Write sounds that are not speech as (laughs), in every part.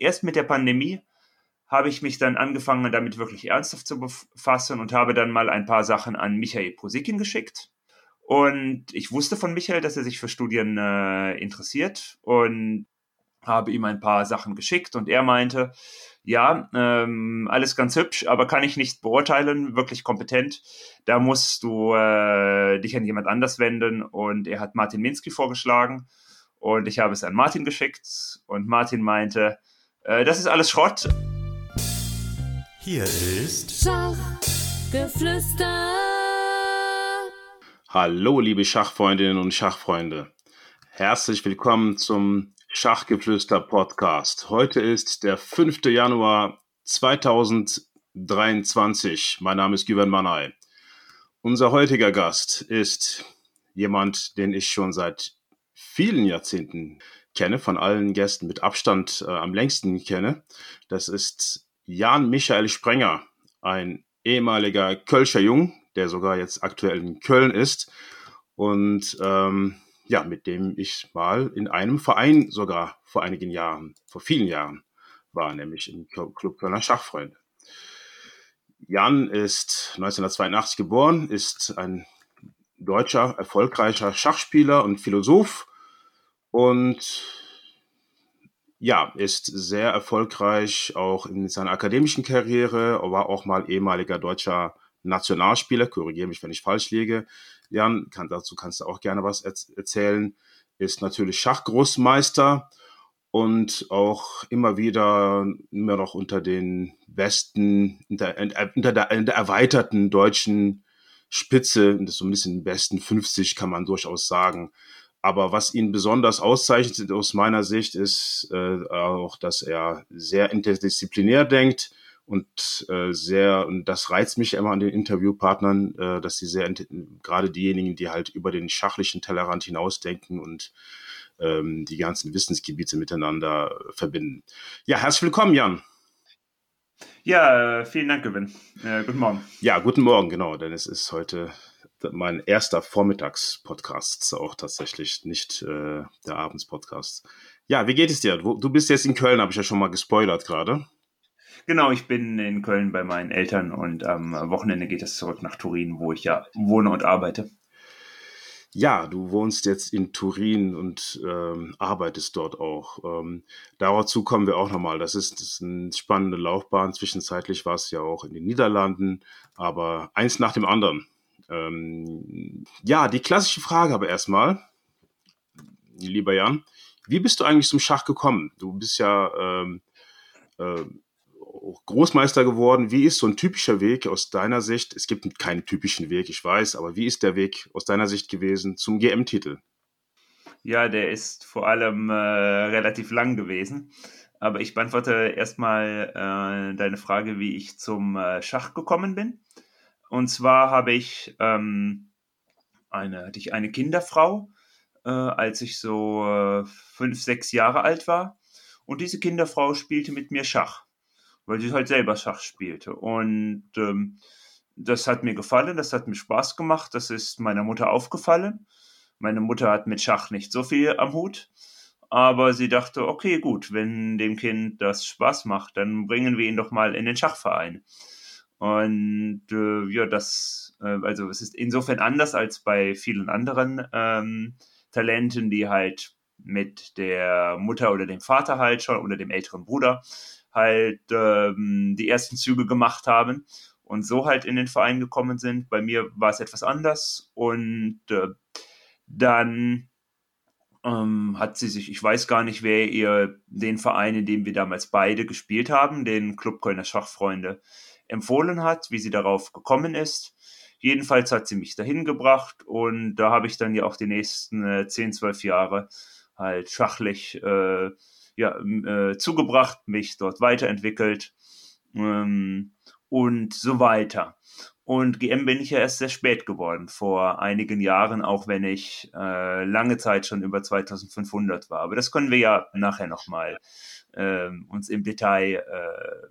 erst mit der Pandemie habe ich mich dann angefangen, damit wirklich ernsthaft zu befassen und habe dann mal ein paar Sachen an Michael Posikin geschickt. Und ich wusste von Michael, dass er sich für Studien äh, interessiert und habe ihm ein paar Sachen geschickt und er meinte, ja, ähm, alles ganz hübsch, aber kann ich nicht beurteilen, wirklich kompetent. Da musst du äh, dich an jemand anders wenden und er hat Martin Minsky vorgeschlagen und ich habe es an Martin geschickt und Martin meinte, äh, das ist alles Schrott. Hier ist Schachgeflüster. Hallo, liebe Schachfreundinnen und Schachfreunde. Herzlich willkommen zum Schachgeflüster Podcast. Heute ist der 5. Januar 2023. Mein Name ist Güven Manay. Unser heutiger Gast ist jemand, den ich schon seit vielen Jahrzehnten kenne, von allen Gästen mit Abstand äh, am längsten kenne. Das ist Jan Michael Sprenger, ein ehemaliger Kölscher Jung, der sogar jetzt aktuell in Köln ist. Und ähm, ja, mit dem ich mal in einem Verein sogar vor einigen Jahren, vor vielen Jahren war, nämlich im Club Kölner Schachfreunde. Jan ist 1982 geboren, ist ein deutscher, erfolgreicher Schachspieler und Philosoph und ja, ist sehr erfolgreich auch in seiner akademischen Karriere, war auch mal ehemaliger deutscher Nationalspieler, korrigiere mich, wenn ich falsch liege. Jan, kann, dazu kannst du auch gerne was erzählen, ist natürlich Schachgroßmeister und auch immer wieder immer noch unter den besten, unter, unter, der, der erweiterten deutschen Spitze, das so ein bisschen besten 50 kann man durchaus sagen. Aber was ihn besonders auszeichnet aus meiner Sicht ist äh, auch, dass er sehr interdisziplinär denkt, und äh, sehr, und das reizt mich immer an den Interviewpartnern, äh, dass sie sehr, gerade diejenigen, die halt über den schachlichen Tellerrand hinausdenken und ähm, die ganzen Wissensgebiete miteinander verbinden. Ja, herzlich willkommen, Jan. Ja, äh, vielen Dank, Gewinn. Äh, guten Morgen. Ja, guten Morgen, genau, denn es ist heute mein erster Vormittagspodcast, auch tatsächlich nicht äh, der Abendspodcast. Ja, wie geht es dir? Du bist jetzt in Köln, habe ich ja schon mal gespoilert gerade. Genau, ich bin in Köln bei meinen Eltern und am Wochenende geht es zurück nach Turin, wo ich ja wohne und arbeite. Ja, du wohnst jetzt in Turin und ähm, arbeitest dort auch. Ähm, dazu kommen wir auch nochmal. Das ist, das ist eine spannende Laufbahn. Zwischenzeitlich war es ja auch in den Niederlanden, aber eins nach dem anderen. Ähm, ja, die klassische Frage aber erstmal, lieber Jan, wie bist du eigentlich zum Schach gekommen? Du bist ja ähm, äh, Großmeister geworden. Wie ist so ein typischer Weg aus deiner Sicht? Es gibt keinen typischen Weg, ich weiß, aber wie ist der Weg aus deiner Sicht gewesen zum GM-Titel? Ja, der ist vor allem äh, relativ lang gewesen. Aber ich beantworte erstmal äh, deine Frage, wie ich zum äh, Schach gekommen bin. Und zwar habe ich, ähm, eine, hatte ich eine Kinderfrau, äh, als ich so äh, fünf, sechs Jahre alt war. Und diese Kinderfrau spielte mit mir Schach weil sie halt selber Schach spielte. Und ähm, das hat mir gefallen, das hat mir Spaß gemacht, das ist meiner Mutter aufgefallen. Meine Mutter hat mit Schach nicht so viel am Hut, aber sie dachte, okay, gut, wenn dem Kind das Spaß macht, dann bringen wir ihn doch mal in den Schachverein. Und äh, ja, das, äh, also es ist insofern anders als bei vielen anderen ähm, Talenten, die halt mit der Mutter oder dem Vater halt schon oder dem älteren Bruder halt ähm, die ersten Züge gemacht haben und so halt in den Verein gekommen sind. Bei mir war es etwas anders und äh, dann ähm, hat sie sich, ich weiß gar nicht, wer ihr den Verein, in dem wir damals beide gespielt haben, den Club Kölner Schachfreunde, empfohlen hat, wie sie darauf gekommen ist. Jedenfalls hat sie mich dahin gebracht und da habe ich dann ja auch die nächsten äh, 10, 12 Jahre halt schachlich äh, ja, äh, zugebracht, mich dort weiterentwickelt ähm, und so weiter. Und GM bin ich ja erst sehr spät geworden, vor einigen Jahren, auch wenn ich äh, lange Zeit schon über 2500 war. Aber das können wir ja nachher nochmal äh, uns im Detail äh,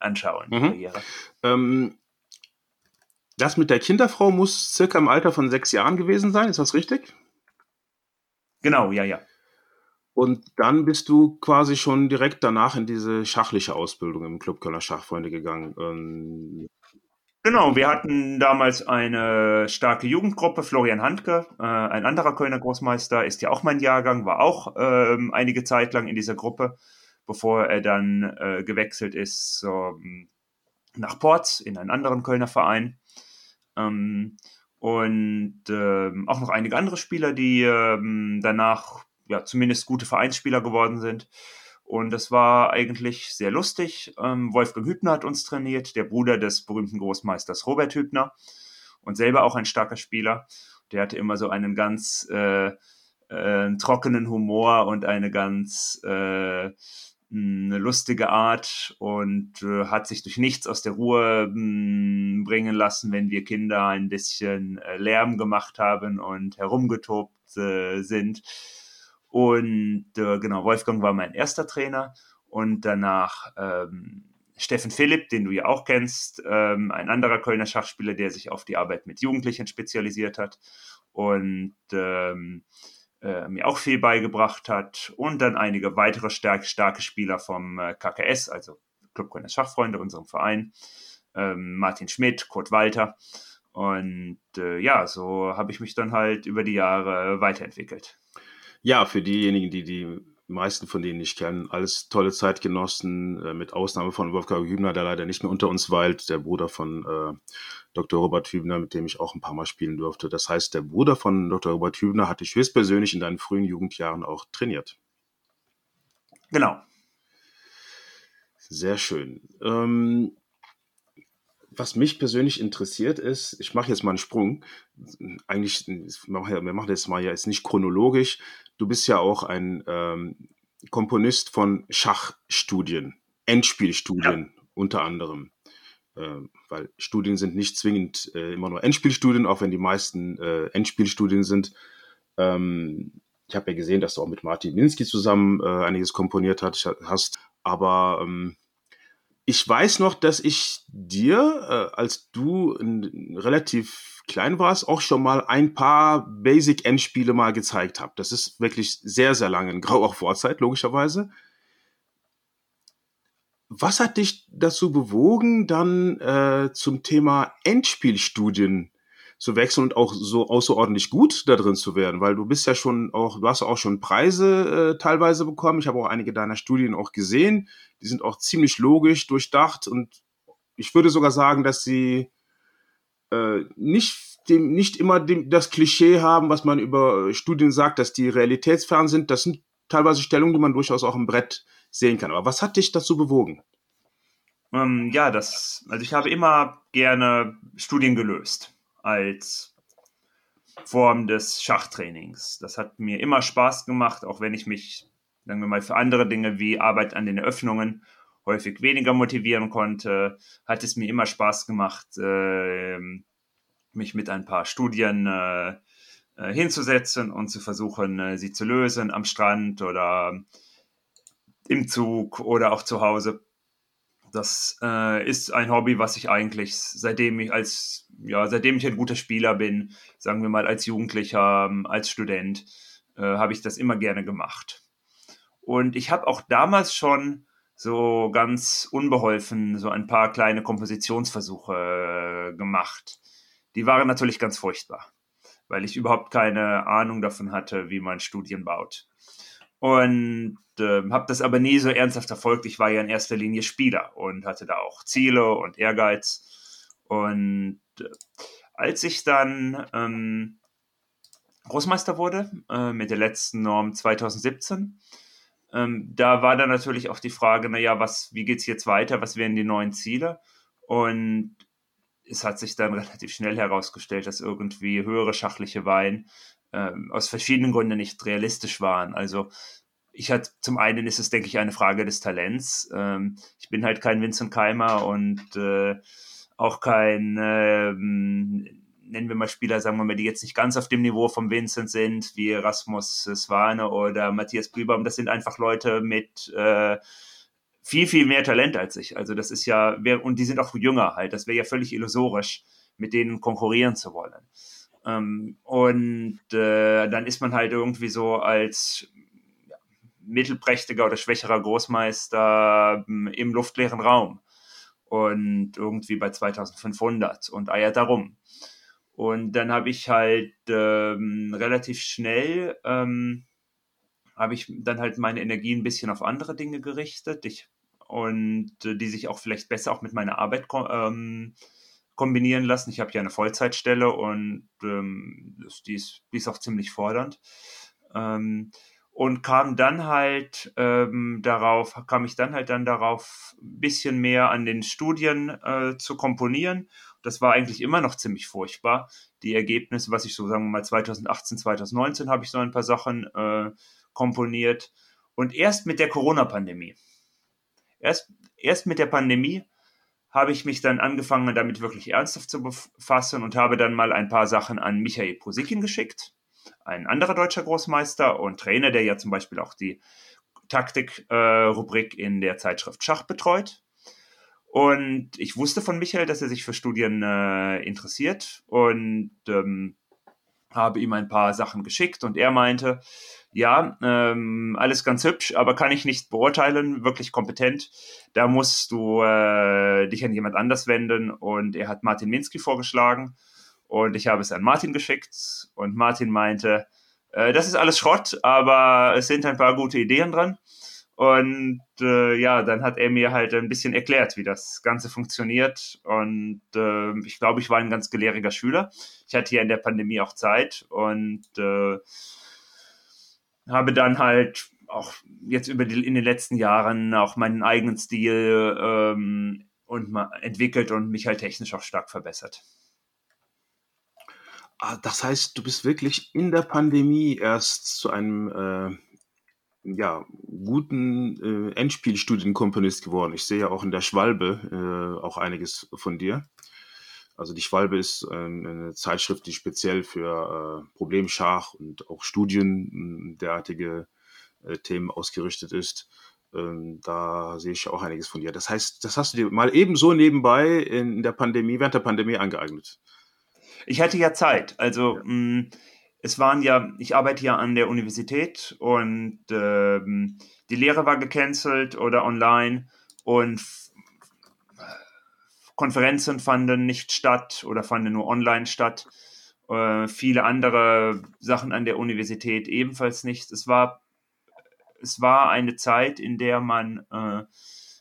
anschauen. Mhm. Ähm, das mit der Kinderfrau muss circa im Alter von sechs Jahren gewesen sein, ist das richtig? Genau, ja, ja. Und dann bist du quasi schon direkt danach in diese schachliche Ausbildung im Club Kölner Schachfreunde gegangen. Ähm Genau, wir hatten damals eine starke Jugendgruppe. Florian Handke, äh, ein anderer Kölner Großmeister, ist ja auch mein Jahrgang, war auch ähm, einige Zeit lang in dieser Gruppe, bevor er dann äh, gewechselt ist ähm, nach Porz in einen anderen Kölner Verein. Ähm, und ähm, auch noch einige andere Spieler, die ähm, danach ja zumindest gute Vereinsspieler geworden sind. Und das war eigentlich sehr lustig. Ähm, Wolfgang Hübner hat uns trainiert, der Bruder des berühmten Großmeisters Robert Hübner und selber auch ein starker Spieler. Der hatte immer so einen ganz äh, äh, trockenen Humor und eine ganz äh, eine lustige Art und äh, hat sich durch nichts aus der Ruhe mh, hm, bringen lassen, wenn wir Kinder ein bisschen äh, Lärm gemacht haben und herumgetobt äh, sind. Und äh, genau, Wolfgang war mein erster Trainer und danach ähm, Steffen Philipp, den du ja auch kennst, ähm, ein anderer Kölner Schachspieler, der sich auf die Arbeit mit Jugendlichen spezialisiert hat und ähm, äh, mir auch viel beigebracht hat und dann einige weitere stark, starke Spieler vom äh, KKS, also Club Kölner Schachfreunde, unserem Verein, ähm, Martin Schmidt, Kurt Walter. Und äh, ja, so habe ich mich dann halt über die Jahre weiterentwickelt. Ja, für diejenigen, die die meisten von denen ich kenne, alles tolle Zeitgenossen, äh, mit Ausnahme von Wolfgang Hübner, der leider nicht mehr unter uns weilt, der Bruder von äh, Dr. Robert Hübner, mit dem ich auch ein paar Mal spielen durfte. Das heißt, der Bruder von Dr. Robert Hübner hatte ich höchstpersönlich in deinen frühen Jugendjahren auch trainiert. Genau. Sehr schön. Ähm, was mich persönlich interessiert ist, ich mache jetzt mal einen Sprung. Eigentlich, wir machen das mal jetzt nicht chronologisch. Du bist ja auch ein ähm, Komponist von Schachstudien, Endspielstudien ja. unter anderem. Äh, weil Studien sind nicht zwingend äh, immer nur Endspielstudien, auch wenn die meisten äh, Endspielstudien sind. Ähm, ich habe ja gesehen, dass du auch mit Martin Minsky zusammen äh, einiges komponiert hast. Aber ähm, ich weiß noch, dass ich dir, als du relativ klein warst, auch schon mal ein paar Basic-Endspiele mal gezeigt habe. Das ist wirklich sehr, sehr lange in grauer Vorzeit, logischerweise. Was hat dich dazu bewogen, dann äh, zum Thema Endspielstudien zu wechseln und auch so außerordentlich gut da drin zu werden? Weil du bist ja schon auch, du hast auch schon Preise äh, teilweise bekommen. Ich habe auch einige deiner Studien auch gesehen. Die sind auch ziemlich logisch, durchdacht und ich würde sogar sagen, dass sie äh, nicht dem, nicht immer dem, das Klischee haben, was man über Studien sagt, dass die realitätsfern sind. Das sind teilweise Stellungen, die man durchaus auch im Brett sehen kann. Aber was hat dich dazu bewogen? Ähm, ja, das, also ich habe immer gerne Studien gelöst als Form des Schachtrainings. Das hat mir immer Spaß gemacht, auch wenn ich mich, sagen wir mal, für andere Dinge wie Arbeit an den Eröffnungen häufig weniger motivieren konnte, hat es mir immer Spaß gemacht, äh, mich mit ein paar Studien äh, hinzusetzen und zu versuchen, äh, sie zu lösen am Strand oder im Zug oder auch zu Hause. Das äh, ist ein Hobby, was ich eigentlich seitdem ich als ja seitdem ich ein guter Spieler bin, sagen wir mal als Jugendlicher, ähm, als Student, äh, habe ich das immer gerne gemacht. Und ich habe auch damals schon so ganz unbeholfen so ein paar kleine Kompositionsversuche äh, gemacht. Die waren natürlich ganz furchtbar, weil ich überhaupt keine Ahnung davon hatte, wie man Studien baut und äh, habe das aber nie so ernsthaft verfolgt. Ich war ja in erster Linie Spieler und hatte da auch Ziele und Ehrgeiz. Und äh, als ich dann ähm, Großmeister wurde äh, mit der letzten Norm 2017, ähm, da war dann natürlich auch die Frage, naja, was, wie es jetzt weiter, was wären die neuen Ziele? Und es hat sich dann (laughs) relativ schnell herausgestellt, dass irgendwie höhere schachliche Wein ähm, aus verschiedenen Gründen nicht realistisch waren. Also ich hatte zum einen ist es, denke ich, eine Frage des Talents. Ähm, ich bin halt kein Vincent Keimer und äh, auch kein, ähm, nennen wir mal Spieler, sagen wir mal, die jetzt nicht ganz auf dem Niveau vom Vincent sind, wie Rasmus Swane oder Matthias Blübaum. Das sind einfach Leute mit äh, viel, viel mehr Talent als ich. Also das ist ja, und die sind auch jünger halt. Das wäre ja völlig illusorisch, mit denen konkurrieren zu wollen. Ähm, und äh, dann ist man halt irgendwie so als mittelprächtiger oder schwächerer Großmeister ähm, im luftleeren Raum und irgendwie bei 2500 und eiert darum. Und dann habe ich halt ähm, relativ schnell, ähm, habe ich dann halt meine Energie ein bisschen auf andere Dinge gerichtet ich, und äh, die sich auch vielleicht besser auch mit meiner Arbeit ähm, kombinieren lassen. Ich habe ja eine Vollzeitstelle und ähm, die, ist, die ist auch ziemlich fordernd. Ähm, und kam dann halt ähm, darauf, kam ich dann halt dann darauf, ein bisschen mehr an den Studien äh, zu komponieren. Das war eigentlich immer noch ziemlich furchtbar. Die Ergebnisse, was ich so sagen wir mal 2018, 2019 habe ich so ein paar Sachen äh, komponiert. Und erst mit der Corona-Pandemie, erst, erst mit der Pandemie habe ich mich dann angefangen, damit wirklich ernsthaft zu befassen und habe dann mal ein paar Sachen an Michael Posikin geschickt ein anderer deutscher Großmeister und Trainer, der ja zum Beispiel auch die Taktik-Rubrik äh, in der Zeitschrift Schach betreut. Und ich wusste von Michael, dass er sich für Studien äh, interessiert und ähm, habe ihm ein paar Sachen geschickt und er meinte, ja, ähm, alles ganz hübsch, aber kann ich nicht beurteilen, wirklich kompetent. Da musst du äh, dich an jemand anders wenden und er hat Martin Minsky vorgeschlagen und ich habe es an Martin geschickt und Martin meinte, äh, das ist alles Schrott, aber es sind ein paar gute Ideen dran. Und äh, ja, dann hat er mir halt ein bisschen erklärt, wie das Ganze funktioniert. Und äh, ich glaube, ich war ein ganz gelehriger Schüler. Ich hatte ja in der Pandemie auch Zeit und äh, habe dann halt auch jetzt über die, in den letzten Jahren auch meinen eigenen Stil ähm, und entwickelt und mich halt technisch auch stark verbessert. Ah, das heißt, du bist wirklich in der Pandemie erst zu einem äh, ja, guten äh, Endspielstudienkomponist geworden. Ich sehe ja auch in der Schwalbe äh, auch einiges von dir. Also die Schwalbe ist äh, eine Zeitschrift, die speziell für äh, Problemschach und auch Studien derartige äh, Themen ausgerichtet ist. Ähm, da sehe ich auch einiges von dir. Das heißt, das hast du dir mal ebenso nebenbei in der Pandemie, während der Pandemie angeeignet. Ich hatte ja Zeit. Also ja. Mh, mm, es waren ja, ich arbeite ja an der Universität und ähm, die Lehre war gecancelt oder online und Konferenzen fanden nicht statt oder fanden nur online statt. Äh, viele andere Sachen an der Universität ebenfalls nicht. Es war, es war eine Zeit, in der man, äh,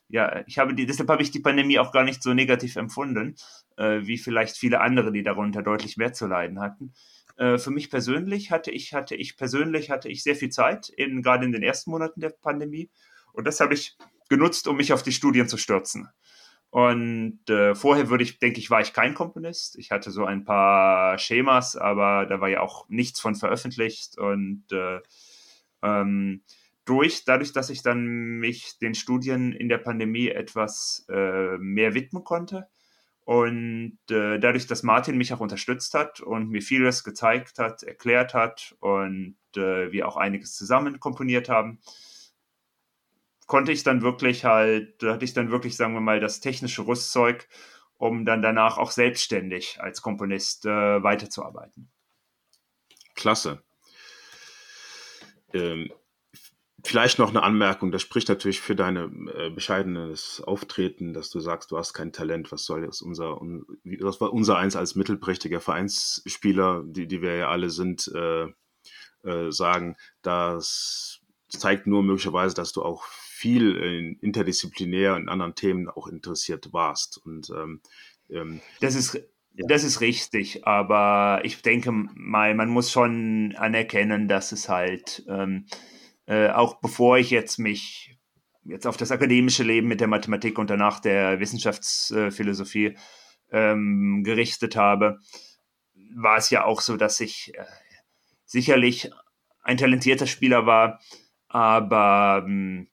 ja, ich habe die, deshalb habe ich die Pandemie auch gar nicht so negativ empfunden, äh, wie vielleicht viele andere, die darunter deutlich mehr zu leiden hatten. Äh, für mich persönlich hatte ich, hatte ich persönlich hatte ich sehr viel Zeit, in, gerade in den ersten Monaten der Pandemie. Und das habe ich genutzt, um mich auf die Studien zu stürzen. Und äh, vorher würde ich, denke ich, war ich kein Komponist. Ich hatte so ein paar Schemas, aber da war ja auch nichts von veröffentlicht. Und äh, ähm, durch, dadurch, dass ich dann mich den Studien in der Pandemie etwas äh, mehr widmen konnte, und äh, dadurch, dass Martin mich auch unterstützt hat und mir vieles gezeigt hat, erklärt hat und äh, wir auch einiges zusammen komponiert haben, konnte ich dann wirklich halt, hatte ich dann wirklich, sagen wir mal, das technische Rüstzeug, um dann danach auch selbstständig als Komponist äh, weiterzuarbeiten. Klasse. Ähm, Vielleicht noch eine Anmerkung, das spricht natürlich für dein äh, bescheidenes Auftreten, dass du sagst, du hast kein Talent, was soll das unser, un, das war unser eins als mittelprächtiger Vereinsspieler, die, die wir ja alle sind, äh, äh, sagen, das zeigt nur möglicherweise, dass du auch viel in, interdisziplinär in anderen Themen auch interessiert warst. Und ähm, ähm, das ist. Das ist richtig, aber ich denke mal, man muss schon anerkennen, dass es halt ähm, äh, auch bevor ich jetzt mich jetzt auf das akademische Leben mit der Mathematik und danach der Wissenschaftsphilosophie ähm, gerichtet habe, war es ja auch so, dass ich äh, sicherlich ein talentierter Spieler war, aber ähm,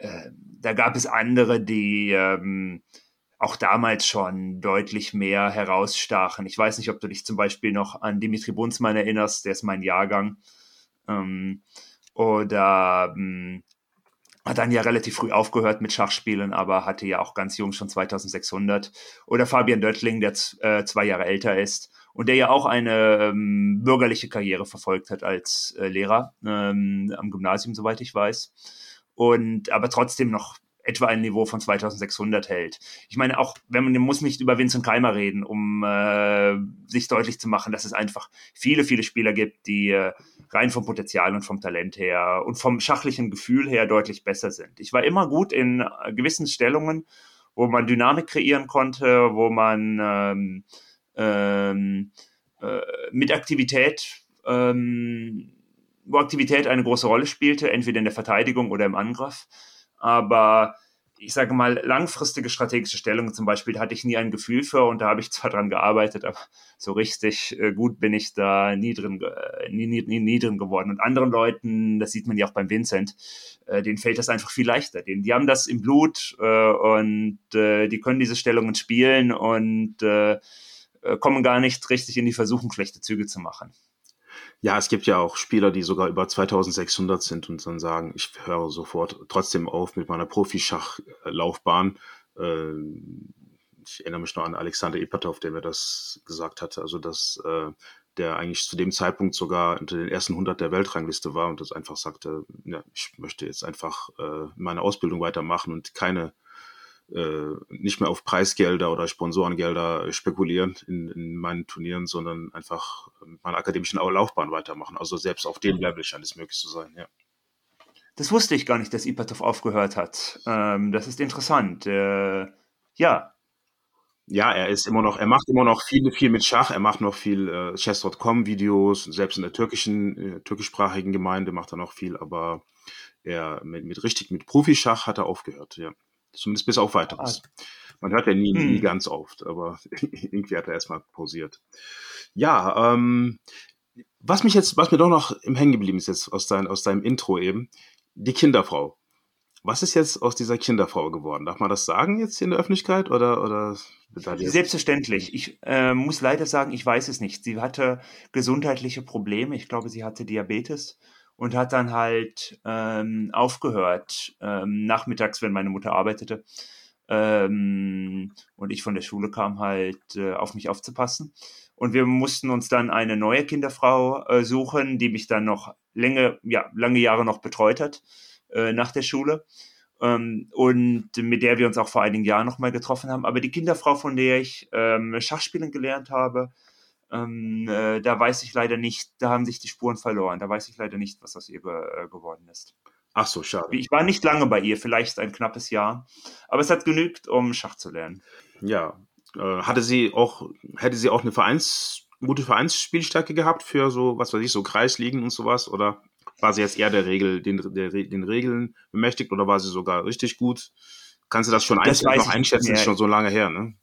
äh, da gab es andere, die ähm, auch damals schon deutlich mehr herausstachen. Ich weiß nicht, ob du dich zum Beispiel noch an Dimitri Bunzmann erinnerst, der ist mein Jahrgang. Ähm, oder ähm, hat dann ja relativ früh aufgehört mit Schachspielen, aber hatte ja auch ganz jung schon 2600. Oder Fabian Döttling, der äh, zwei Jahre älter ist. und der ja auch eine ähm, bürgerliche Karriere verfolgt hat als äh, Lehrer ähm, am Gymnasium, soweit ich weiß. Und aber trotzdem noch etwa ein Niveau von 2600 hält. Ich meine auch, wenn man muss nicht über Vincent Keimer reden, um äh, sich deutlich zu machen, dass es einfach viele, viele Spieler gibt, die äh, rein vom Potenzial und vom Talent her und vom schachlichen Gefühl her deutlich besser sind. Ich war immer gut in äh, gewissen Stellungen, wo man Dynamik kreieren konnte, wo man ähm, ähm, äh, mit Aktivität ähm, wo Aktivität eine große Rolle spielte, entweder in der Verteidigung oder im Angriff. Aber ich sage mal, langfristige strategische Stellungen zum Beispiel hatte ich nie ein Gefühl für und da habe ich zwar dran gearbeitet, aber so richtig äh, gut bin ich da nie drin, äh, nie, nie, nie, drin geworden. Und anderen Leuten, das sieht man ja auch beim Vincent, äh, denen fällt das einfach viel leichter. Denen, die haben das im Blut und die können diese Stellungen spielen und kommen gar nicht richtig in die Versuchung, schlechte Züge zu machen. Ja, es gibt ja auch Spieler, die sogar über 2600 sind und dann sagen, ich höre sofort trotzdem auf mit meiner Profischachlaufbahn. Äh, ich erinnere mich noch an Alexander Ipatov, der mir das gesagt hatte, also dass äh, der eigentlich zu dem Zeitpunkt sogar unter den ersten 100 der Weltrangliste war und das einfach sagte, ja, ich möchte jetzt einfach äh, meine Ausbildung weitermachen und keine äh, nicht mehr auf Preisgelder oder Sponsorengelder spekulieren in, in meinen Turnieren, sondern einfach mit meiner akademischen Laufbahn weitermachen. Also selbst auf dem Level scheint es möglich zu sein, ja. Das wusste ich gar nicht, dass Ipatov aufgehört hat. Ähm, das ist interessant. Äh, ja. Ja, er ist immer noch, er macht immer noch viel, viel mit Schach, er macht noch viel äh, Chess.com-Videos, selbst in der türkischen, äh, türkischsprachigen Gemeinde macht er noch viel, aber er mit, mit richtig, mit Profischach hat er aufgehört, ja. Zumindest bis auf weiteres. Ah. Man hört ja nie, hm. nie ganz oft, aber (laughs) irgendwie hat er erstmal pausiert. Ja, ähm, was mich jetzt, was mir doch noch im Hängen geblieben ist jetzt aus, dein, aus deinem Intro eben, die Kinderfrau. Was ist jetzt aus dieser Kinderfrau geworden? Darf man das sagen jetzt in der Öffentlichkeit oder, oder Selbstverständlich. Ich äh, muss leider sagen, ich weiß es nicht. Sie hatte gesundheitliche Probleme. Ich glaube, sie hatte Diabetes und hat dann halt ähm, aufgehört, ähm, nachmittags, wenn meine Mutter arbeitete ähm, und ich von der Schule kam, halt äh, auf mich aufzupassen. Und wir mussten uns dann eine neue Kinderfrau äh, suchen, die mich dann noch lange, ja, lange Jahre noch betreut hat äh, nach der Schule. Ähm, und mit der wir uns auch vor einigen Jahren nochmal getroffen haben. Aber die Kinderfrau, von der ich ähm, Schachspielen gelernt habe, ähm, äh, da weiß ich leider nicht, da haben sich die Spuren verloren. Da weiß ich leider nicht, was aus ihr äh, geworden ist. Ach so, schade. Ich war nicht lange bei ihr, vielleicht ein knappes Jahr. Aber es hat genügt, um Schach zu lernen. Ja. Äh, hatte sie auch, hätte sie auch eine Vereins, gute Vereinsspielstärke gehabt für so, was weiß ich, so Kreisligen und sowas? Oder war sie jetzt eher der Regel, den, der, den Regeln bemächtigt oder war sie sogar richtig gut? Kannst du das schon das ein, noch einschätzen? Ist schon so lange her, ne?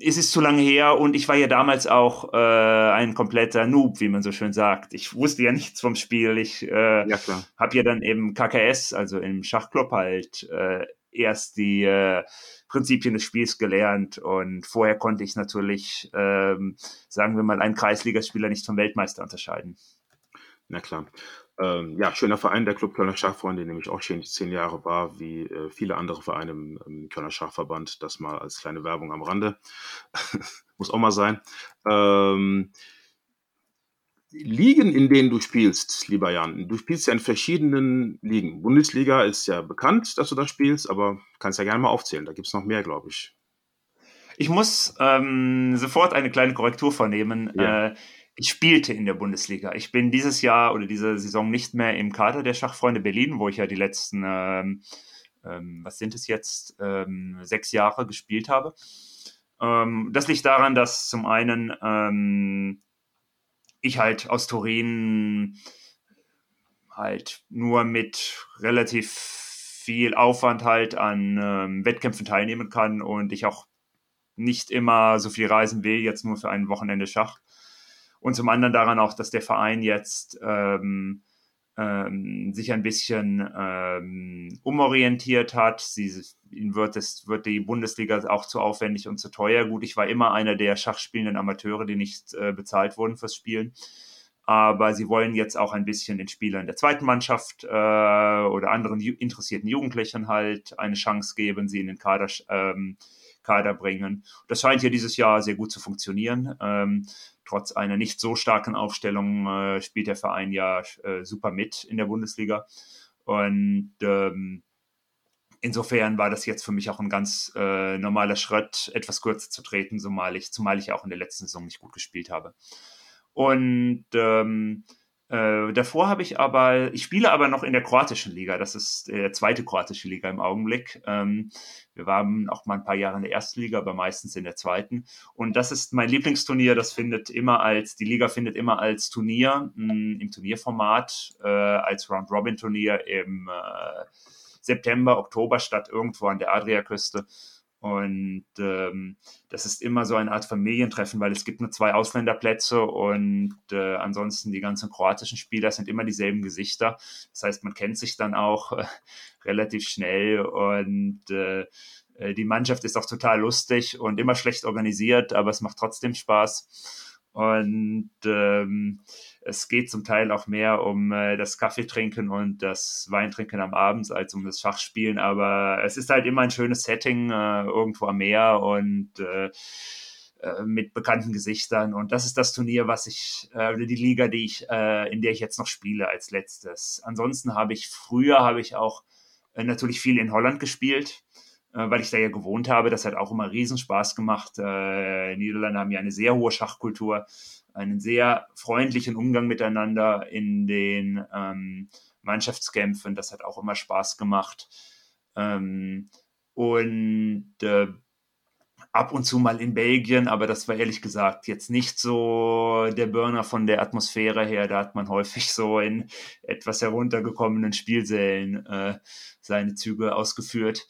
Es ist zu lange her und ich war ja damals auch äh, ein kompletter Noob, wie man so schön sagt. Ich wusste ja nichts vom Spiel. Ich äh, ja, habe ja dann eben KKS, also im Schachclub halt, äh, erst die äh, Prinzipien des Spiels gelernt und vorher konnte ich natürlich, ähm, sagen wir mal, einen Kreisligaspieler nicht vom Weltmeister unterscheiden. Na klar. Ähm, ja, schöner Verein, der Club Kölner Schachfreunde, nämlich auch schon zehn Jahre war, wie äh, viele andere Vereine im, im, Kölner Schachverband. Das mal als kleine Werbung am Rande. (laughs) Muss auch mal sein. Ähm, Ligen, in denen du spielst, lieber Jan, du spielst ja in verschiedenen Ligen. Bundesliga ist ja bekannt, dass du da spielst, aber kannst ja gerne mal aufzählen. Da gibt es noch mehr, glaube ich. Ich muss ähm, sofort eine kleine Korrektur vornehmen. Ja. Äh, ich spielte in der Bundesliga. Ich bin dieses Jahr oder diese Saison nicht mehr im Kader der Schachfreunde Berlin, wo ich ja die letzten, ähm, ähm, was sind es jetzt, ähm, sechs Jahre gespielt habe. Ähm, das liegt daran, dass zum einen ähm, ich halt aus Turin halt nur mit relativ viel Aufwand halt an ähm, Wettkämpfen teilnehmen kann und ich auch nicht immer so viel reisen will, jetzt nur für ein Wochenende Schach. Und zum anderen daran auch, dass der Verein jetzt ähm, ähm, sich ein bisschen ähm, umorientiert hat. Sie, ihnen wird, es, wird die Bundesliga auch zu aufwendig und zu teuer. Gut, ich war immer einer der schachspielenden Amateure, die nicht äh, bezahlt wurden fürs Spielen. Aber sie wollen jetzt auch ein bisschen den Spielern der zweiten Mannschaft äh, oder anderen ju interessierten Jugendlichen halt eine Chance geben, sie in den Kader, ähm, Kader bringen. Das scheint hier dieses Jahr sehr gut zu funktionieren. Ähm, trotz einer nicht so starken Aufstellung äh, spielt der Verein ja äh, super mit in der Bundesliga. Und ähm, insofern war das jetzt für mich auch ein ganz äh, normaler Schritt, etwas kürzer zu treten, zumal ich, zumal ich auch in der letzten Saison nicht gut gespielt habe. Und ähm, äh, davor habe ich aber, ich spiele aber noch in der kroatischen Liga. Das ist der zweite kroatische Liga im Augenblick. Ähm, wir waren auch mal ein paar Jahre in der ersten Liga, aber meistens in der zweiten. Und das ist mein Lieblingsturnier. Das findet immer als, die Liga findet immer als Turnier mh, hm, im Turnierformat, äh, als Round-Robin-Turnier im äh, September, Oktober statt, irgendwo an der Adriaküste. Und ähm, das ist immer so eine Art Familientreffen, weil es gibt nur zwei Ausländerplätze und äh, ansonsten die ganzen kroatischen Spieler sind immer dieselben Gesichter. Das heißt, man kennt sich dann auch äh, relativ schnell und äh, äh die Mannschaft ist auch total lustig und immer schlecht organisiert, aber es macht trotzdem Spaß. Und ähm, es geht zum Teil auch mehr um äh, das Kaffeetrinken und das Weintrinken am Abend als um das Schachspielen. Aber es ist halt immer ein schönes Setting äh, irgendwo am Meer und äh, äh mit bekannten Gesichtern. Und das ist das Turnier, was ich, äh, die Liga, die ich, äh, in der ich jetzt noch spiele als letztes. Ansonsten habe ich früher habe ich auch äh, natürlich viel in Holland gespielt weil ich da ja gewohnt habe. Das hat auch immer Riesenspaß gemacht. Äh, Niederlande haben ja eine sehr hohe Schachkultur, einen sehr freundlichen Umgang miteinander in den ähm, Mannschaftskämpfen. Das hat auch immer Spaß gemacht. Ähm, und äh, ab und zu mal in Belgien, aber das war ehrlich gesagt jetzt nicht so der Burner von der Atmosphäre her. Da hat man häufig so in etwas heruntergekommenen Spielsälen äh, seine Züge ausgeführt.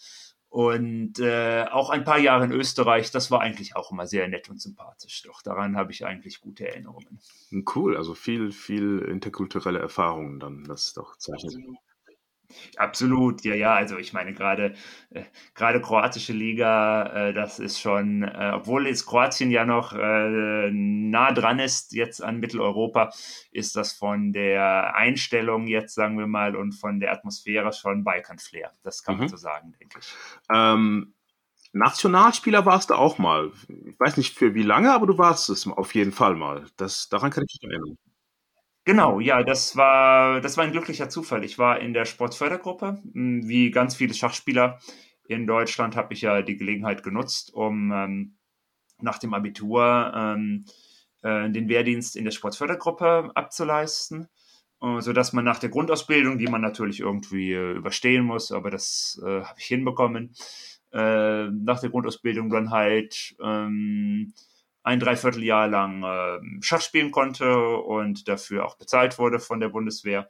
Und äh, auch ein paar Jahre in Österreich, das war eigentlich auch immer sehr nett und sympathisch. Doch daran habe ich eigentlich gute Erinnerungen. Cool, also viel, viel interkulturelle Erfahrungen dann, das doch zeichnet. Absolut. Absolut, ja, ja. Also ich meine gerade äh, gerade kroatische Liga, äh, das ist schon, äh, obwohl jetzt Kroatien ja noch äh, nah dran ist jetzt an Mitteleuropa, ist das von der Einstellung jetzt sagen wir mal und von der Atmosphäre schon Balkan-Flair. Das kann mhm. man so sagen, denke ich. Ähm, Nationalspieler warst du auch mal. Ich weiß nicht für wie lange, aber du warst es auf jeden Fall mal. Das daran kann ich mich erinnern. Genau, ja, das war, das war ein glücklicher Zufall. Ich war in der Sportfördergruppe. Hm, wie ganz viele Schachspieler in Deutschland habe ich ja die Gelegenheit genutzt, um ähm, nach dem Abitur ähm, äh, den Wehrdienst in der Sportfördergruppe abzuleisten, äh, sodass man nach der Grundausbildung, die man natürlich irgendwie äh, überstehen muss, aber das äh, habe ich hinbekommen, äh, nach der Grundausbildung dann halt ähm, ein Dreivierteljahr lang äh, Schach spielen konnte und dafür auch bezahlt wurde von der Bundeswehr.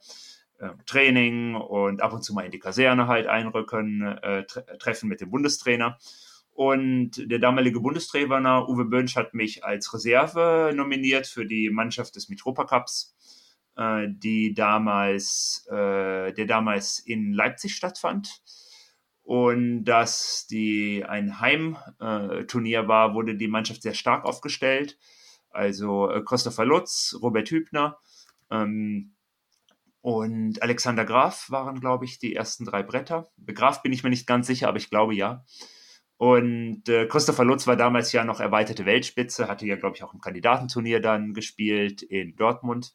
Äh, Training und ab und zu mal in die Kaserne halt einrücken, äh, tre Treffen mit dem Bundestrainer. Und der damalige Bundestrainer Uwe Bönsch hat mich als Reserve nominiert für die Mannschaft des Mitropa Cups, äh, die damals, äh, der damals in Leipzig stattfand und dass die ein Heimturnier war, wurde die Mannschaft sehr stark aufgestellt. Also äh, Christopher Lutz, Robert Hübner ähm, und Alexander Graf waren, glaube ich, die ersten drei Bretter. Graf bin ich mir nicht ganz sicher, aber ich glaube ja. Und äh, Christopher Lutz war damals ja noch erweiterte Weltspitze, hatte ja, glaube ich, auch im Kandidatenturnier dann gespielt in Dortmund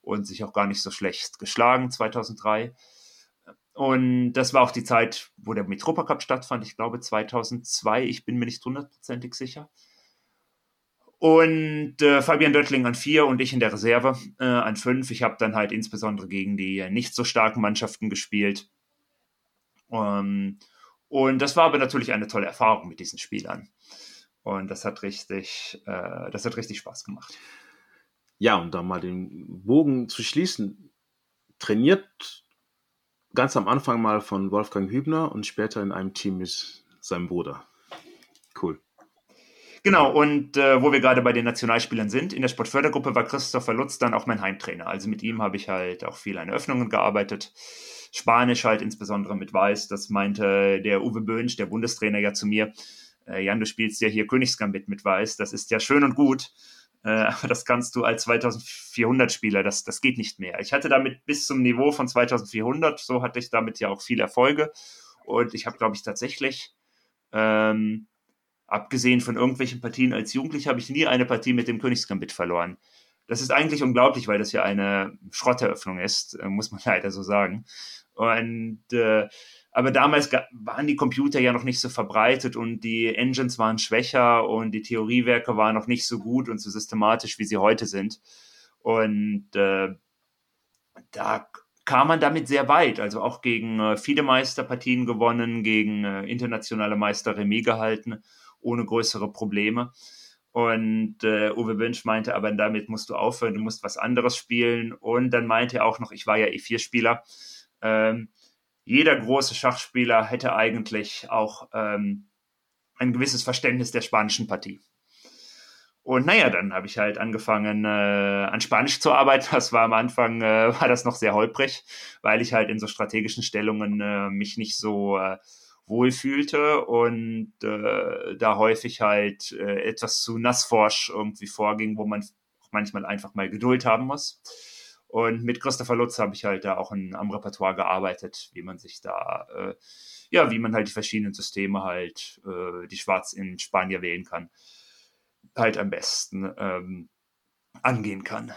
und sich auch gar nicht so schlecht geschlagen 2003. Und das war auch die Zeit, wo der Metropa Cup stattfand, ich glaube 2002, ich bin mir nicht hundertprozentig sicher. Und äh, Fabian Döttling an vier und ich in der Reserve äh, an fünf. Ich habe dann halt insbesondere gegen die nicht so starken Mannschaften gespielt. Ähm, und das war aber natürlich eine tolle Erfahrung mit diesen Spielern. Und das hat richtig, äh, das hat richtig Spaß gemacht. Ja, um da mal den Bogen zu schließen, trainiert ganz am Anfang mal von Wolfgang Hübner und später in einem Team mit seinem Bruder. Cool. Genau, und äh, wo wir gerade bei den Nationalspielern sind, in der Sportfördergruppe war Christopher Lutz dann auch mein Heimtrainer. Also mit ihm habe ich halt auch viel an Öffnungen gearbeitet. Spanisch halt insbesondere mit Weiß. Das meinte der Uwe Böhnsch, der Bundestrainer, ja zu mir. Äh, Jan, du spielst ja hier Königsgambit mit Weiß. Das ist ja schön und gut. Äh, (laughs) aber das kannst du als 2400 Spieler, das, das geht nicht mehr. Ich hatte damit bis zum Niveau von 2400, so hatte ich damit ja auch viele Erfolge. Und ich habe, glaube ich, tatsächlich ähm, abgesehen von irgendwelchen Partien als Jugendlicher, habe ich nie eine Partie mit dem Königsgambit verloren. Das ist eigentlich unglaublich, weil das ja eine Schrotteröffnung ist, äh, muss man (laughs) leider so sagen. Und äh, aber damals waren die Computer ja noch nicht so verbreitet und die Engines waren schwächer und die Theoriewerke waren noch nicht so gut und so systematisch, wie sie heute sind. Und äh, da kam man damit sehr weit, also auch gegen äh, viele Meisterpartien gewonnen, gegen äh, internationale Meister Remis gehalten, ohne größere Probleme. Und äh, Uwe Wünsch meinte, aber damit musst du aufhören, du musst was anderes spielen. Und dann meinte er auch noch, ich war ja E4-Spieler, ähm, jeder große Schachspieler hätte eigentlich auch ähm, ein gewisses Verständnis der spanischen Partie. Und naja, dann habe ich halt angefangen, äh, an Spanisch zu arbeiten. Das war am Anfang, äh, (laughs) war das noch sehr holprig, weil ich halt in so strategischen Stellungen äh, mich nicht so äh, wohl fühlte und äh, da häufig halt äh, etwas zu nassforsch irgendwie vorging, wo man manchmal einfach mal Geduld haben muss. Und mit Christopher Lutz habe ich halt da auch in, am Repertoire gearbeitet, wie man sich da, äh, ja, wie man halt die verschiedenen Systeme halt, äh, die Schwarz in Spanier wählen kann, halt am besten ähm, angehen kann.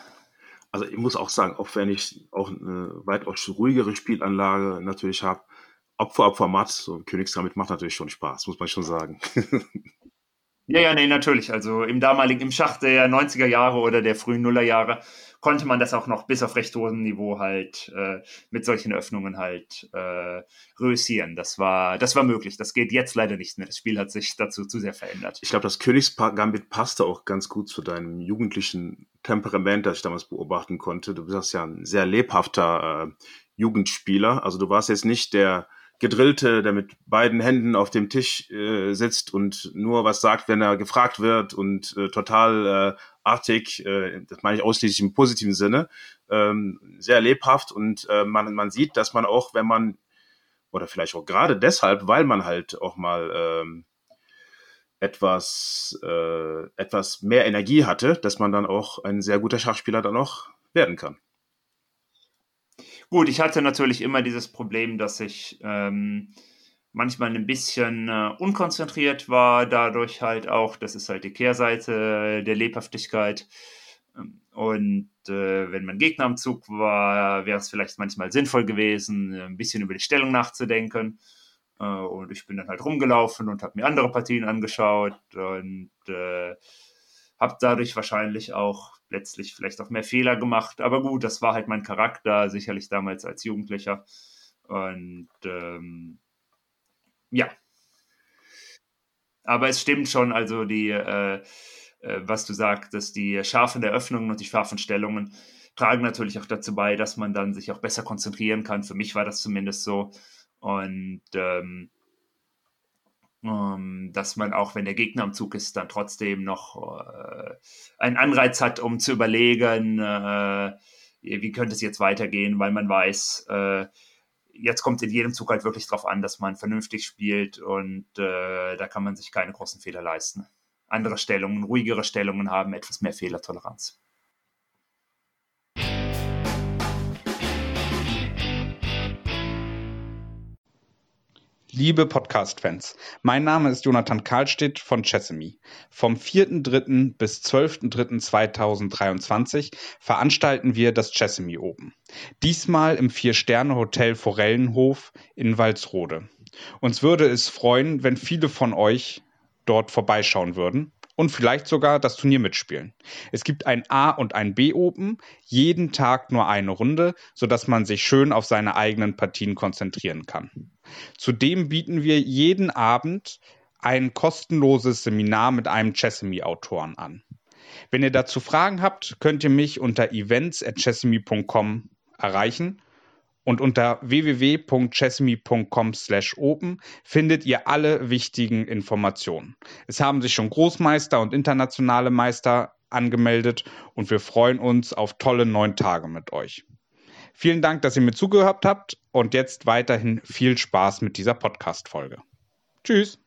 Also ich muss auch sagen, auch wenn ich auch eine weitaus ruhigere Spielanlage natürlich habe, Opfer, Opfer, Matt, so Königsgambit macht natürlich schon Spaß, muss man schon sagen. (laughs) ja, ja, nee, natürlich. Also im damaligen, im Schach der 90er Jahre oder der frühen Nullerjahre konnte man das auch noch bis auf recht hohem Niveau halt äh, mit solchen Öffnungen halt äh, reüssieren. Das war, das war möglich. Das geht jetzt leider nicht mehr. Das Spiel hat sich dazu zu sehr verändert. Ich glaube, das Königsgambit passte auch ganz gut zu deinem jugendlichen Temperament, das ich damals beobachten konnte. Du bist ja ein sehr lebhafter äh, Jugendspieler. Also du warst jetzt nicht der Gedrillte, der mit beiden Händen auf dem Tisch äh, sitzt und nur was sagt, wenn er gefragt wird und äh, total äh, artig, äh, das meine ich ausschließlich im positiven Sinne, ähm, sehr lebhaft und äh, man, man sieht, dass man auch, wenn man, oder vielleicht auch gerade deshalb, weil man halt auch mal ähm, etwas, äh, etwas mehr Energie hatte, dass man dann auch ein sehr guter Schachspieler dann auch werden kann. Gut, ich hatte natürlich immer dieses Problem, dass ich ähm, manchmal ein bisschen äh, unkonzentriert war, dadurch halt auch, das ist halt die Kehrseite der Lebhaftigkeit. Ähm, und äh, wenn mein Gegner am Zug war, wäre es vielleicht manchmal sinnvoll gewesen, ein bisschen über die Stellung nachzudenken. Äh, und ich bin dann halt rumgelaufen und habe mir andere Partien angeschaut und äh, habe dadurch wahrscheinlich auch letztlich vielleicht auch mehr Fehler gemacht. Aber gut, das war halt mein Charakter, sicherlich damals als Jugendlicher. Und ähm, ja. Aber es stimmt schon, also die, äh, äh, was du sagtest, die scharfen Eröffnungen und die scharfen Stellungen tragen natürlich auch dazu bei, dass man dann sich auch besser konzentrieren kann. Für mich war das zumindest so. Und ähm, ähm, dass man auch, wenn der Gegner am Zug ist, dann trotzdem noch äh, einen Anreiz hat, um zu überlegen, äh, wie könnte es jetzt weitergehen, weil man weiß, äh, jetzt kommt in jedem Zug halt wirklich darauf an, dass man vernünftig spielt und äh, da kann man sich keine großen Fehler leisten. Andere Stellungen, ruhigere Stellungen haben etwas mehr Fehlertoleranz. Liebe Podcast-Fans, mein Name ist Jonathan Karlstedt von Chessemy. Vom 4.3. bis 12.3.2023 veranstalten wir das Chessemy Open. Diesmal im Vier-Sterne-Hotel Forellenhof in Walsrode. Uns würde es freuen, wenn viele von euch dort vorbeischauen würden und vielleicht sogar das Turnier mitspielen. Es gibt ein A und ein B Open, jeden Tag nur eine Runde, sodass man sich schön auf seine eigenen Partien konzentrieren kann. Zudem bieten wir jeden Abend ein kostenloses Seminar mit einem Chessemy-Autoren an. Wenn ihr dazu Fragen habt, könnt ihr mich unter events.chessemy.com erreichen und unter www.chessme.com/open findet ihr alle wichtigen Informationen. Es haben sich schon Großmeister und internationale Meister angemeldet und wir freuen uns auf tolle neun Tage mit euch. Vielen Dank, dass ihr mir zugehört habt und jetzt weiterhin viel Spaß mit dieser Podcast-Folge. Tschüss!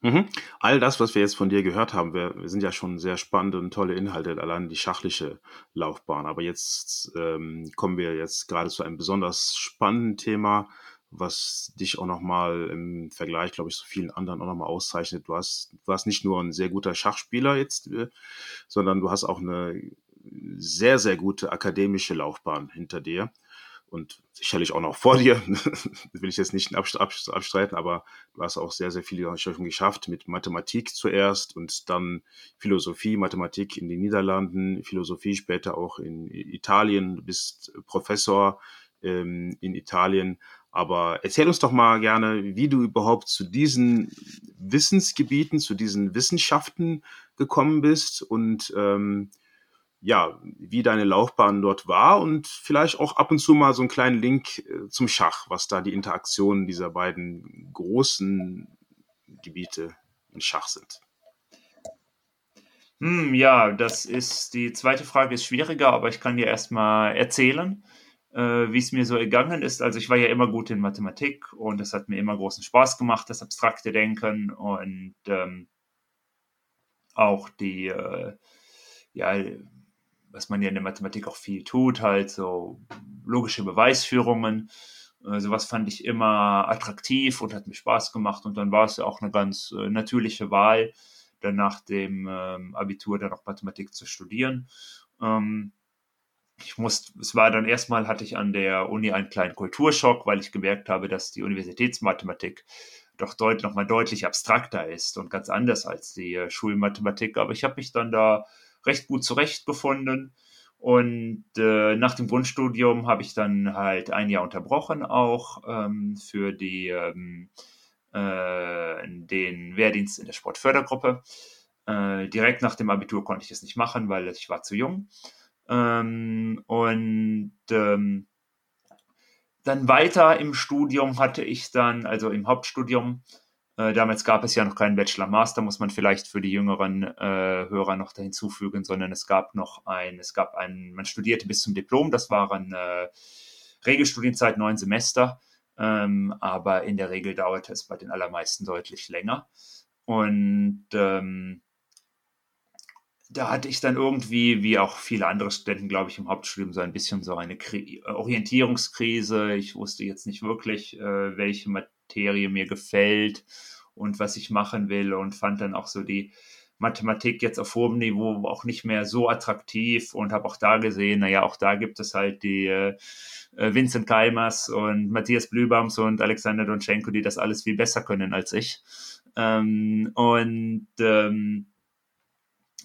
Mhm. All das, was wir jetzt von dir gehört haben, wir, wir, sind ja schon sehr spannende und tolle Inhalte, allein die schachliche Laufbahn. Aber jetzt ähm, kommen wir jetzt gerade zu einem besonders spannenden Thema, was dich auch nochmal im Vergleich, glaube ich, zu vielen anderen auch nochmal auszeichnet. Du hast, du warst nicht nur ein sehr guter Schachspieler jetzt, äh, sondern du hast auch eine sehr, sehr gute akademische Laufbahn hinter dir und sicherlich auch noch vor dir, (laughs) will ich jetzt nicht abstreiten, aber du hast auch sehr, sehr viele schon geschafft mit Mathematik zuerst und dann Philosophie, Mathematik in den Niederlanden, Philosophie später auch in Italien, du bist Professor ähm, in Italien. Aber erzähl uns doch mal gerne, wie du überhaupt zu diesen Wissensgebieten, zu diesen Wissenschaften gekommen bist und ähm, ja, wie deine Laufbahn dort war und vielleicht auch ab und zu mal so einen kleinen Link äh, zum Schach, was da die Interaktionen dieser beiden großen Gebiete in Schach sind. Hm, ja, das ist die zweite Frage ist schwieriger, aber ich kann dir erstmal erzählen, äh, wie es mir so ergangen ist. Also ich war ja immer gut in Mathematik und es hat mir immer großen Spaß gemacht, das abstrakte Denken und ähm, auch die äh, ja, was man ja in der Mathematik auch viel tut, halt so logische Beweisführungen. Äh, sowas fand ich immer attraktiv und hat mir Spaß gemacht. Und dann war es ja auch eine ganz äh, natürliche Wahl, dann nach dem ähm, Abitur dann auch Mathematik zu studieren. Ähm, ich musste, es war dann erstmal, hatte ich an der Uni einen kleinen Kulturschock, weil ich gemerkt habe, dass die Universitätsmathematik doch deut, nochmal deutlich abstrakter ist und ganz anders als die äh, Schulmathematik. Aber ich habe mich dann da recht gut zurechtgefunden. Und äh, nach dem Grundstudium habe ich dann halt ein Jahr unterbrochen auch ähm, für die, ähm, äh, den Wehrdienst in der Sportfördergruppe. Äh, direkt nach dem Abitur konnte ich es nicht machen, weil ich war zu jung. Ähm, und ähm, dann weiter im Studium hatte ich dann, also im Hauptstudium, äh, damals gab es ja noch keinen Bachelor-Master, muss man vielleicht für die jüngeren äh, Hörer noch da hinzufügen, sondern es gab noch ein, es gab ein, man studierte bis zum Diplom, das waren äh, Regelstudienzeit neun Semester, ähm, aber in der Regel dauerte es bei den allermeisten deutlich länger. Und ähm, da hatte ich dann irgendwie, wie auch viele andere Studenten, glaube ich, im Hauptstudium so ein bisschen so eine Kri Orientierungskrise. Ich wusste jetzt nicht wirklich, äh, welche Materie mir gefällt und was ich machen will und fand dann auch so die Mathematik jetzt auf hohem Niveau auch nicht mehr so attraktiv und habe auch da gesehen, naja, auch da gibt es halt die äh, äh, Vincent Keimers und Matthias Blübams und Alexander Donschenko, die das alles viel besser können als ich. Ähm, und ähm,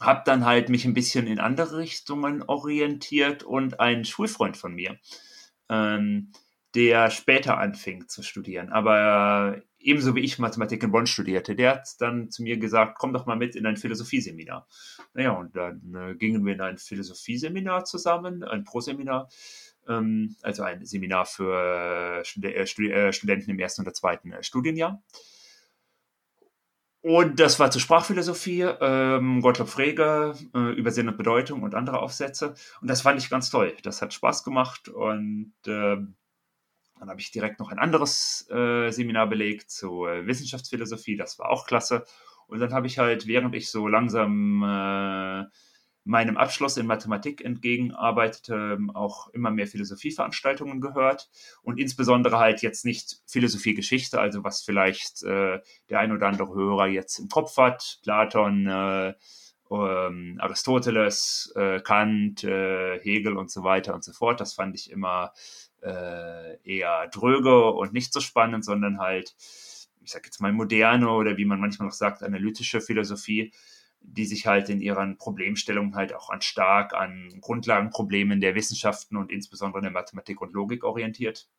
habe dann halt mich ein bisschen in andere Richtungen orientiert und ein Schulfreund von mir, ähm, der später anfing zu studieren, aber ebenso wie ich Mathematik in Bonn studierte, der hat dann zu mir gesagt, komm doch mal mit in ein Philosophieseminar. Naja, und dann äh, gingen wir in ein Philosophieseminar zusammen, ein Proseminar, ähm, also ein Seminar für äh, Stud äh, Stud äh, Studenten im ersten oder zweiten äh, Studienjahr. Und das war zur Sprachphilosophie, ähm, Gottlob Frege, äh, über Sinn und Bedeutung und andere Aufsätze. Und das fand ich ganz toll. Das hat Spaß gemacht und äh, dann habe ich direkt noch ein anderes äh, Seminar belegt zur äh, Wissenschaftsphilosophie, das war auch klasse. Und dann habe ich halt, während ich so langsam äh, meinem Abschluss in Mathematik entgegenarbeitete, ähm, auch immer mehr Philosophieveranstaltungen gehört und insbesondere halt jetzt nicht Philosophiegeschichte, also was vielleicht äh, der ein oder andere Hörer jetzt im Kopf hat, Platon, äh, ähm, Aristoteles, äh, Kant, äh, Hegel und so weiter und so fort. Das fand ich immer äh, eher dröge und nicht so spannend, sondern halt, ich sag jetzt mal moderne oder wie man manchmal noch sagt, analytische Philosophie, die sich halt in ihren Problemstellungen halt auch an stark an Grundlagenproblemen der Wissenschaften und insbesondere der Mathematik und Logik orientiert.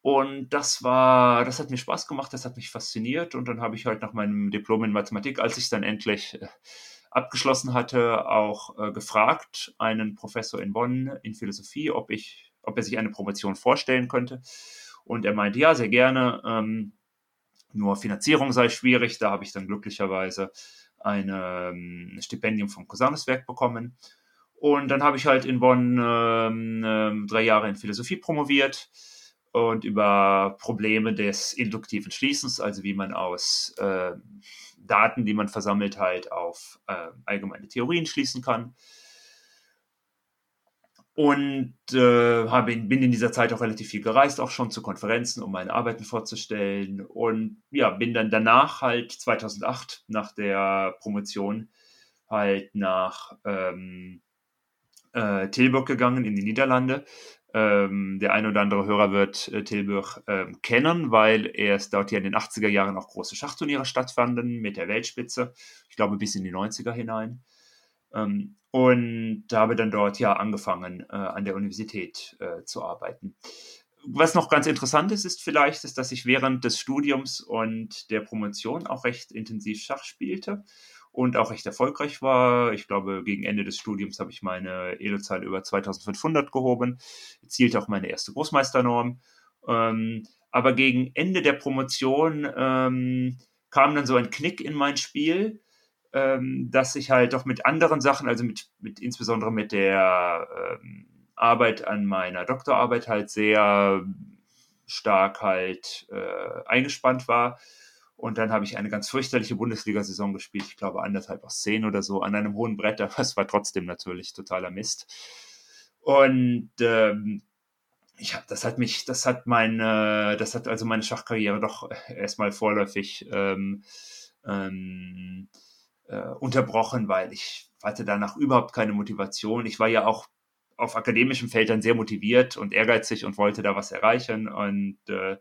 Und das war, das hat mir Spaß gemacht, das hat mich fasziniert und dann habe ich halt nach meinem Diplom in Mathematik, als ich es dann endlich äh, abgeschlossen hatte, auch äh, gefragt, einen Professor in Bonn in Philosophie, ob ich ob er sich eine Promotion vorstellen könnte. Und er meinte, ja, sehr gerne. Ähm, nur Finanzierung sei schwierig. Da habe ich dann glücklicherweise ein ähm, Stipendium vom Cousinuswerk bekommen. Und dann habe ich halt in Bonn ähm, ähm, drei Jahre in Philosophie promoviert. und über Probleme des induktiven Schließens, also wie man aus äh, Daten, die man versammelt, halt auf äh, allgemeine Theorien schließen kann. Und äh, habe, bin in dieser Zeit auch relativ viel gereist, auch schon zu Konferenzen, um meine Arbeiten vorzustellen. Und ja, bin dann danach halt 2008 nach der Promotion halt nach ähm, äh, Tilburg gegangen in die Niederlande. Ähm, der eine oder andere Hörer wird äh, Tilburg ähm, kennen, weil erst dort ja in den 80er Jahren auch große Schachturniere stattfanden mit der Weltspitze. Ich glaube bis in die 90er hinein. Ähm, und habe dann dort ja angefangen, äh, an der Universität äh, zu arbeiten. Was noch ganz interessant ist, ist vielleicht, ist, dass ich während des Studiums und der Promotion auch recht intensiv Schach spielte und auch recht erfolgreich war. Ich glaube, gegen Ende des Studiums habe ich meine Elo-Zahl über 2500 gehoben, erzielte auch meine erste Großmeisternorm. Ähm, aber gegen Ende der Promotion ähm, kam dann so ein Knick in mein Spiel, ähm, dass ich halt doch mit anderen Sachen, also mit, mit insbesondere mit der ähm, Arbeit an meiner Doktorarbeit halt sehr stark halt äh, eingespannt war und dann habe ich eine ganz fürchterliche Bundesliga-Saison gespielt, ich glaube anderthalb aus zehn oder so, an einem hohen Brett, (laughs) aber es war trotzdem natürlich totaler Mist. Und ähm, ja, das hat mich, das hat meine, das hat also meine Schachkarriere doch erstmal vorläufig ähm, ähm, äh, unterbrochen, weil ich hatte danach überhaupt keine Motivation. Ich war ja auch auf akademischem Feld dann sehr motiviert und ehrgeizig und wollte da was erreichen und äh,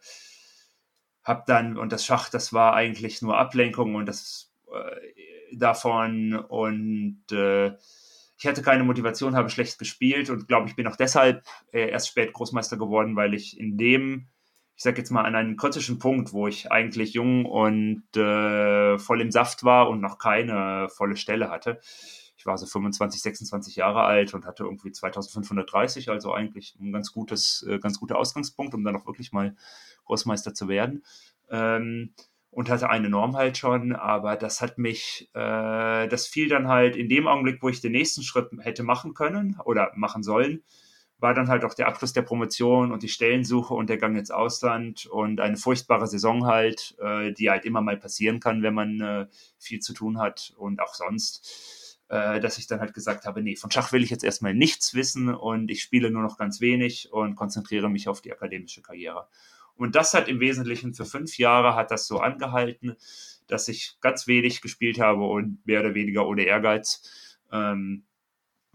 hab dann, und das Schach, das war eigentlich nur Ablenkung und das äh, davon und äh, ich hatte keine Motivation, habe schlecht gespielt und glaube, ich bin auch deshalb äh, erst spät Großmeister geworden, weil ich in dem, ich sag jetzt mal, an einem kritischen Punkt, wo ich eigentlich jung und äh, voll im Saft war und noch keine volle Stelle hatte. Ich war so 25, 26 Jahre alt und hatte irgendwie 2530, also eigentlich ein ganz gutes, äh, ganz guter Ausgangspunkt, um dann auch wirklich mal Großmeister zu werden. Ähm, und hatte eine Norm halt schon, aber das hat mich, äh, das fiel dann halt in dem Augenblick, wo ich den nächsten Schritt hätte machen können oder machen sollen, war dann halt auch der Abschluss der Promotion und die Stellensuche und der Gang ins Ausland und eine furchtbare Saison halt, äh, die halt immer mal passieren kann, wenn man äh, viel zu tun hat und auch sonst, äh, dass ich dann halt gesagt habe, nee, von Schach will ich jetzt erstmal nichts wissen und ich spiele nur noch ganz wenig und konzentriere mich auf die akademische Karriere. Und das hat im Wesentlichen für fünf Jahre hat das so angehalten, dass ich ganz wenig gespielt habe und mehr oder weniger ohne Ehrgeiz. Ähm,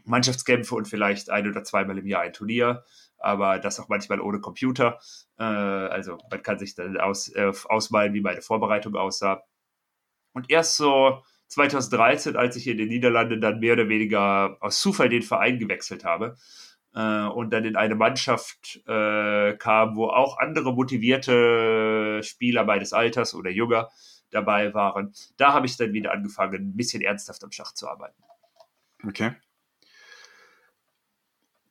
Mannschaftskämpfe und vielleicht ein oder zweimal im Jahr ein Turnier, aber das auch manchmal ohne Computer. Äh, also man kann sich dann aus, äh, ausmalen, wie meine Vorbereitung aussah. Und erst so 2013, als ich in den Niederlanden dann mehr oder weniger aus Zufall den Verein gewechselt habe, äh, und dann in eine Mannschaft äh, kam, wo auch andere motivierte Spieler meines Alters oder jünger dabei waren. Da habe ich dann wieder angefangen, ein bisschen ernsthaft am Schach zu arbeiten. Okay.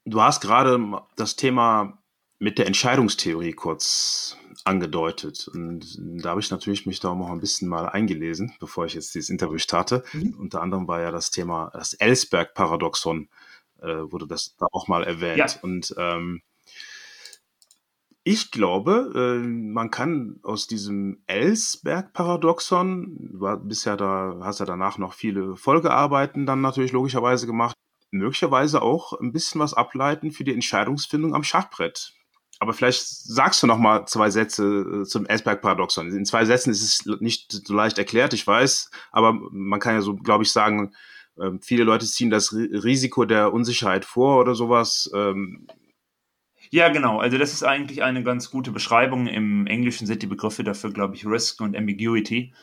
Du hast gerade das Thema mit der Entscheidungstheorie kurz angedeutet. Und da habe ich natürlich mich da auch noch ein bisschen mal eingelesen, bevor ich jetzt dieses Interview starte. Mhm. Unter anderem war ja das Thema das Ellsberg-Paradoxon äh, wurde das da auch mal erwähnt. Ja. Und ähm, ich glaube, äh, man kann aus diesem Ellsberg-Paradoxon, war bisher da, hast ja danach noch viele Folgearbeiten dann natürlich logischerweise gemacht, möglicherweise auch ein bisschen was ableiten für die Entscheidungsfindung am Schachbrett. Aber vielleicht sagst du noch mal zwei Sätze äh, zum Ellsberg-Paradoxon. In zwei Sätzen ist es nicht so leicht erklärt, ich weiß, aber man kann ja so, glaube ich, sagen, ähm, viele Leute ziehen das Risiko der Unsicherheit vor oder sowas. Ähm. Ja, genau. Also das ist eigentlich eine ganz gute Beschreibung. Im Englischen sind die Begriffe dafür, glaube ich, Risk und Ambiguity.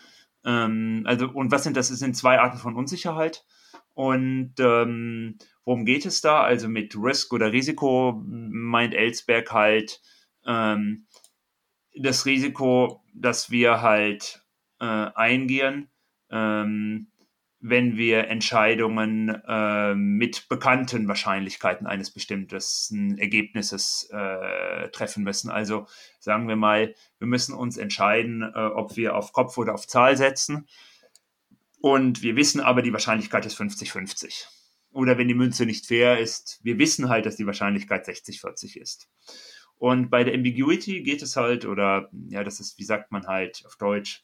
Ähm, also, und was sind das? Es sind zwei Arten von Unsicherheit. Und ähm, worum geht es da? Also mit Risk oder Risiko meint Ellsberg halt ähm, das Risiko, dass wir halt äh, eingehen, ähm, wenn wir Entscheidungen äh, mit bekannten Wahrscheinlichkeiten eines bestimmten Ergebnisses äh, treffen müssen. Also sagen wir mal, wir müssen uns entscheiden, äh, ob wir auf Kopf oder auf Zahl setzen. Und wir wissen aber, die Wahrscheinlichkeit ist 50-50. Oder wenn die Münze nicht fair ist, wir wissen halt, dass die Wahrscheinlichkeit 60-40 ist. Und bei der Ambiguity geht es halt, oder ja, das ist, wie sagt man halt auf Deutsch,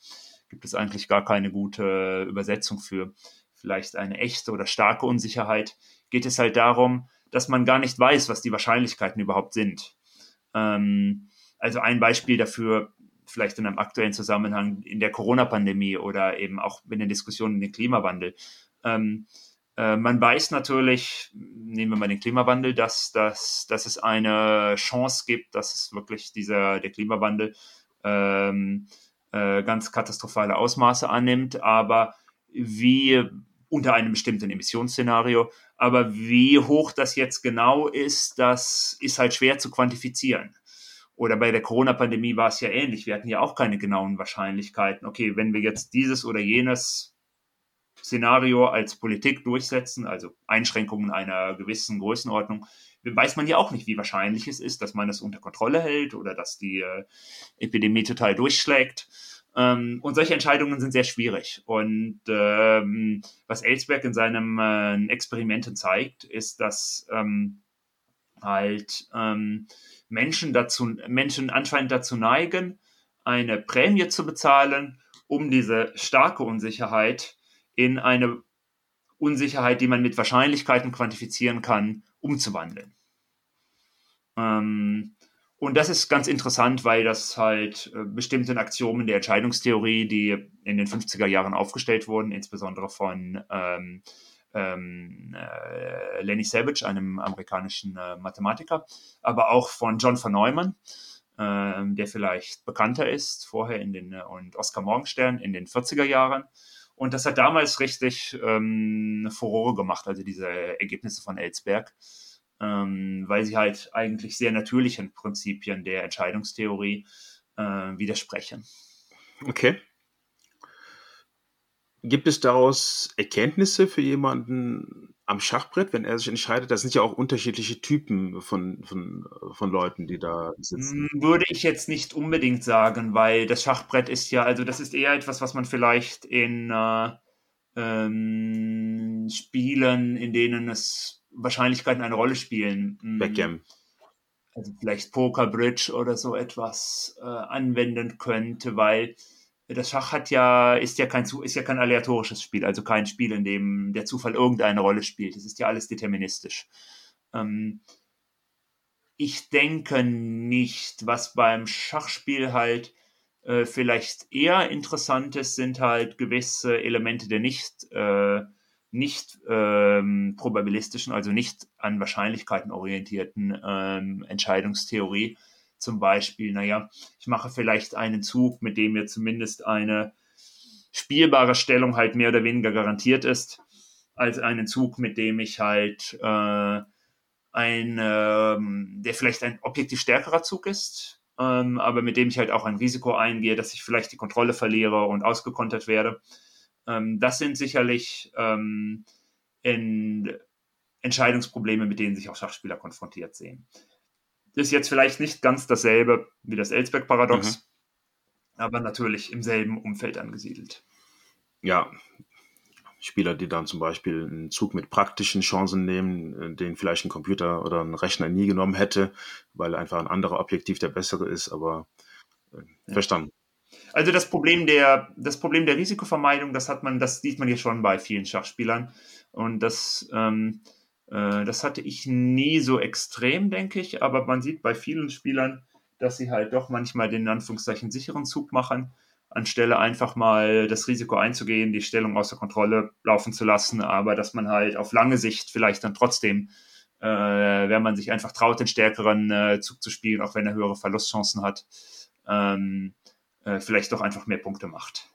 gibt es eigentlich gar keine gute Übersetzung für vielleicht eine echte oder starke Unsicherheit, geht es halt darum, dass man gar nicht weiß, was die Wahrscheinlichkeiten überhaupt sind. Ähm, also ein Beispiel dafür, vielleicht in einem aktuellen Zusammenhang in der Corona-Pandemie oder eben auch in den Diskussionen um den Klimawandel. Ähm, äh, man weiß natürlich, nehmen wir mal den Klimawandel, dass, dass, dass es eine Chance gibt, dass es wirklich dieser, der Klimawandel ähm, äh, ganz katastrophale Ausmaße annimmt, aber wie unter einem bestimmten Emissionsszenario, aber wie hoch das jetzt genau ist, das ist halt schwer zu quantifizieren. Oder bei der Corona-Pandemie war es ja ähnlich. Wir hatten ja auch keine genauen Wahrscheinlichkeiten. Okay, wenn wir jetzt dieses oder jenes Szenario als Politik durchsetzen, also Einschränkungen einer gewissen Größenordnung, weiß man ja auch nicht, wie wahrscheinlich es ist, dass man es unter Kontrolle hält oder dass die äh, Epidemie total durchschlägt. Ähm, und solche Entscheidungen sind sehr schwierig. Und ähm, was Ellsberg in seinen äh, Experimenten zeigt, ist, dass ähm, halt ähm, Menschen dazu, Menschen anscheinend dazu neigen, eine Prämie zu bezahlen, um diese starke Unsicherheit in eine Unsicherheit, die man mit Wahrscheinlichkeiten quantifizieren kann, umzuwandeln. Ähm, und das ist ganz interessant, weil das halt äh, bestimmten Axiome der Entscheidungstheorie, die in den 50er Jahren aufgestellt wurden, insbesondere von ähm, ähm, äh, Lenny Savage, einem amerikanischen äh, Mathematiker, aber auch von John von Neumann, äh, der vielleicht bekannter ist, vorher in den, äh, und Oskar Morgenstern in den 40er Jahren. Und das hat damals richtig ähm, Furore gemacht, also diese Ergebnisse von Ellsberg ähm, weil sie halt eigentlich sehr natürlichen Prinzipien der Entscheidungstheorie äh, widersprechen. Okay. Gibt es daraus Erkenntnisse für jemanden am Schachbrett, wenn er sich entscheidet? Das sind ja auch unterschiedliche Typen von, von, von Leuten, die da sitzen. Hm, würde ich jetzt nicht unbedingt sagen, weil das Schachbrett ist ja, also das ist eher etwas, was man vielleicht in äh, ähm, Spielen, in denen es Wahrscheinlichkeiten eine Rolle spielen. Hm. Backgammon. Also vielleicht Poker, Bridge oder so etwas äh, anwenden könnte, weil das Schach hat ja, ist ja kein, ist ja kein aleatorisches Spiel, also kein Spiel, in dem der Zufall irgendeine Rolle spielt. Es ist ja alles deterministisch. Ähm, ich denke nicht, was beim Schachspiel halt äh, vielleicht eher interessant ist, sind halt gewisse Elemente der nicht äh, nicht ähm, probabilistischen, also nicht an Wahrscheinlichkeiten orientierten ähm, Entscheidungstheorie. Zum Beispiel, naja, ich mache vielleicht einen Zug, mit dem mir zumindest eine spielbare Stellung halt mehr oder weniger garantiert ist, als einen Zug, mit dem ich halt äh, ein, ähm, der vielleicht ein objektiv stärkerer Zug ist, ähm, aber mit dem ich halt auch ein Risiko eingehe, dass ich vielleicht die Kontrolle verliere und ausgekontert werde. Ähm, das sind sicherlich ähm, in Entscheidungsprobleme, mit denen sich auch Schachspieler konfrontiert sehen. Ist jetzt vielleicht nicht ganz dasselbe wie das Ellsberg-Paradox, mhm. aber natürlich im selben Umfeld angesiedelt. Ja, Spieler, die dann zum Beispiel einen Zug mit praktischen Chancen nehmen, äh, den vielleicht ein Computer oder ein Rechner nie genommen hätte, weil einfach ein anderer Objektiv der bessere ist, aber äh, ja. verstanden. Also das Problem der, das Problem der Risikovermeidung, das hat man, das sieht man hier schon bei vielen Schachspielern. Und das, ähm, äh, das hatte ich nie so extrem, denke ich, aber man sieht bei vielen Spielern, dass sie halt doch manchmal den in Anführungszeichen sicheren Zug machen, anstelle einfach mal das Risiko einzugehen, die Stellung außer Kontrolle laufen zu lassen, aber dass man halt auf lange Sicht vielleicht dann trotzdem, äh, wenn man sich einfach traut, den stärkeren äh, Zug zu spielen, auch wenn er höhere Verlustchancen hat, ähm, äh, vielleicht doch einfach mehr Punkte macht.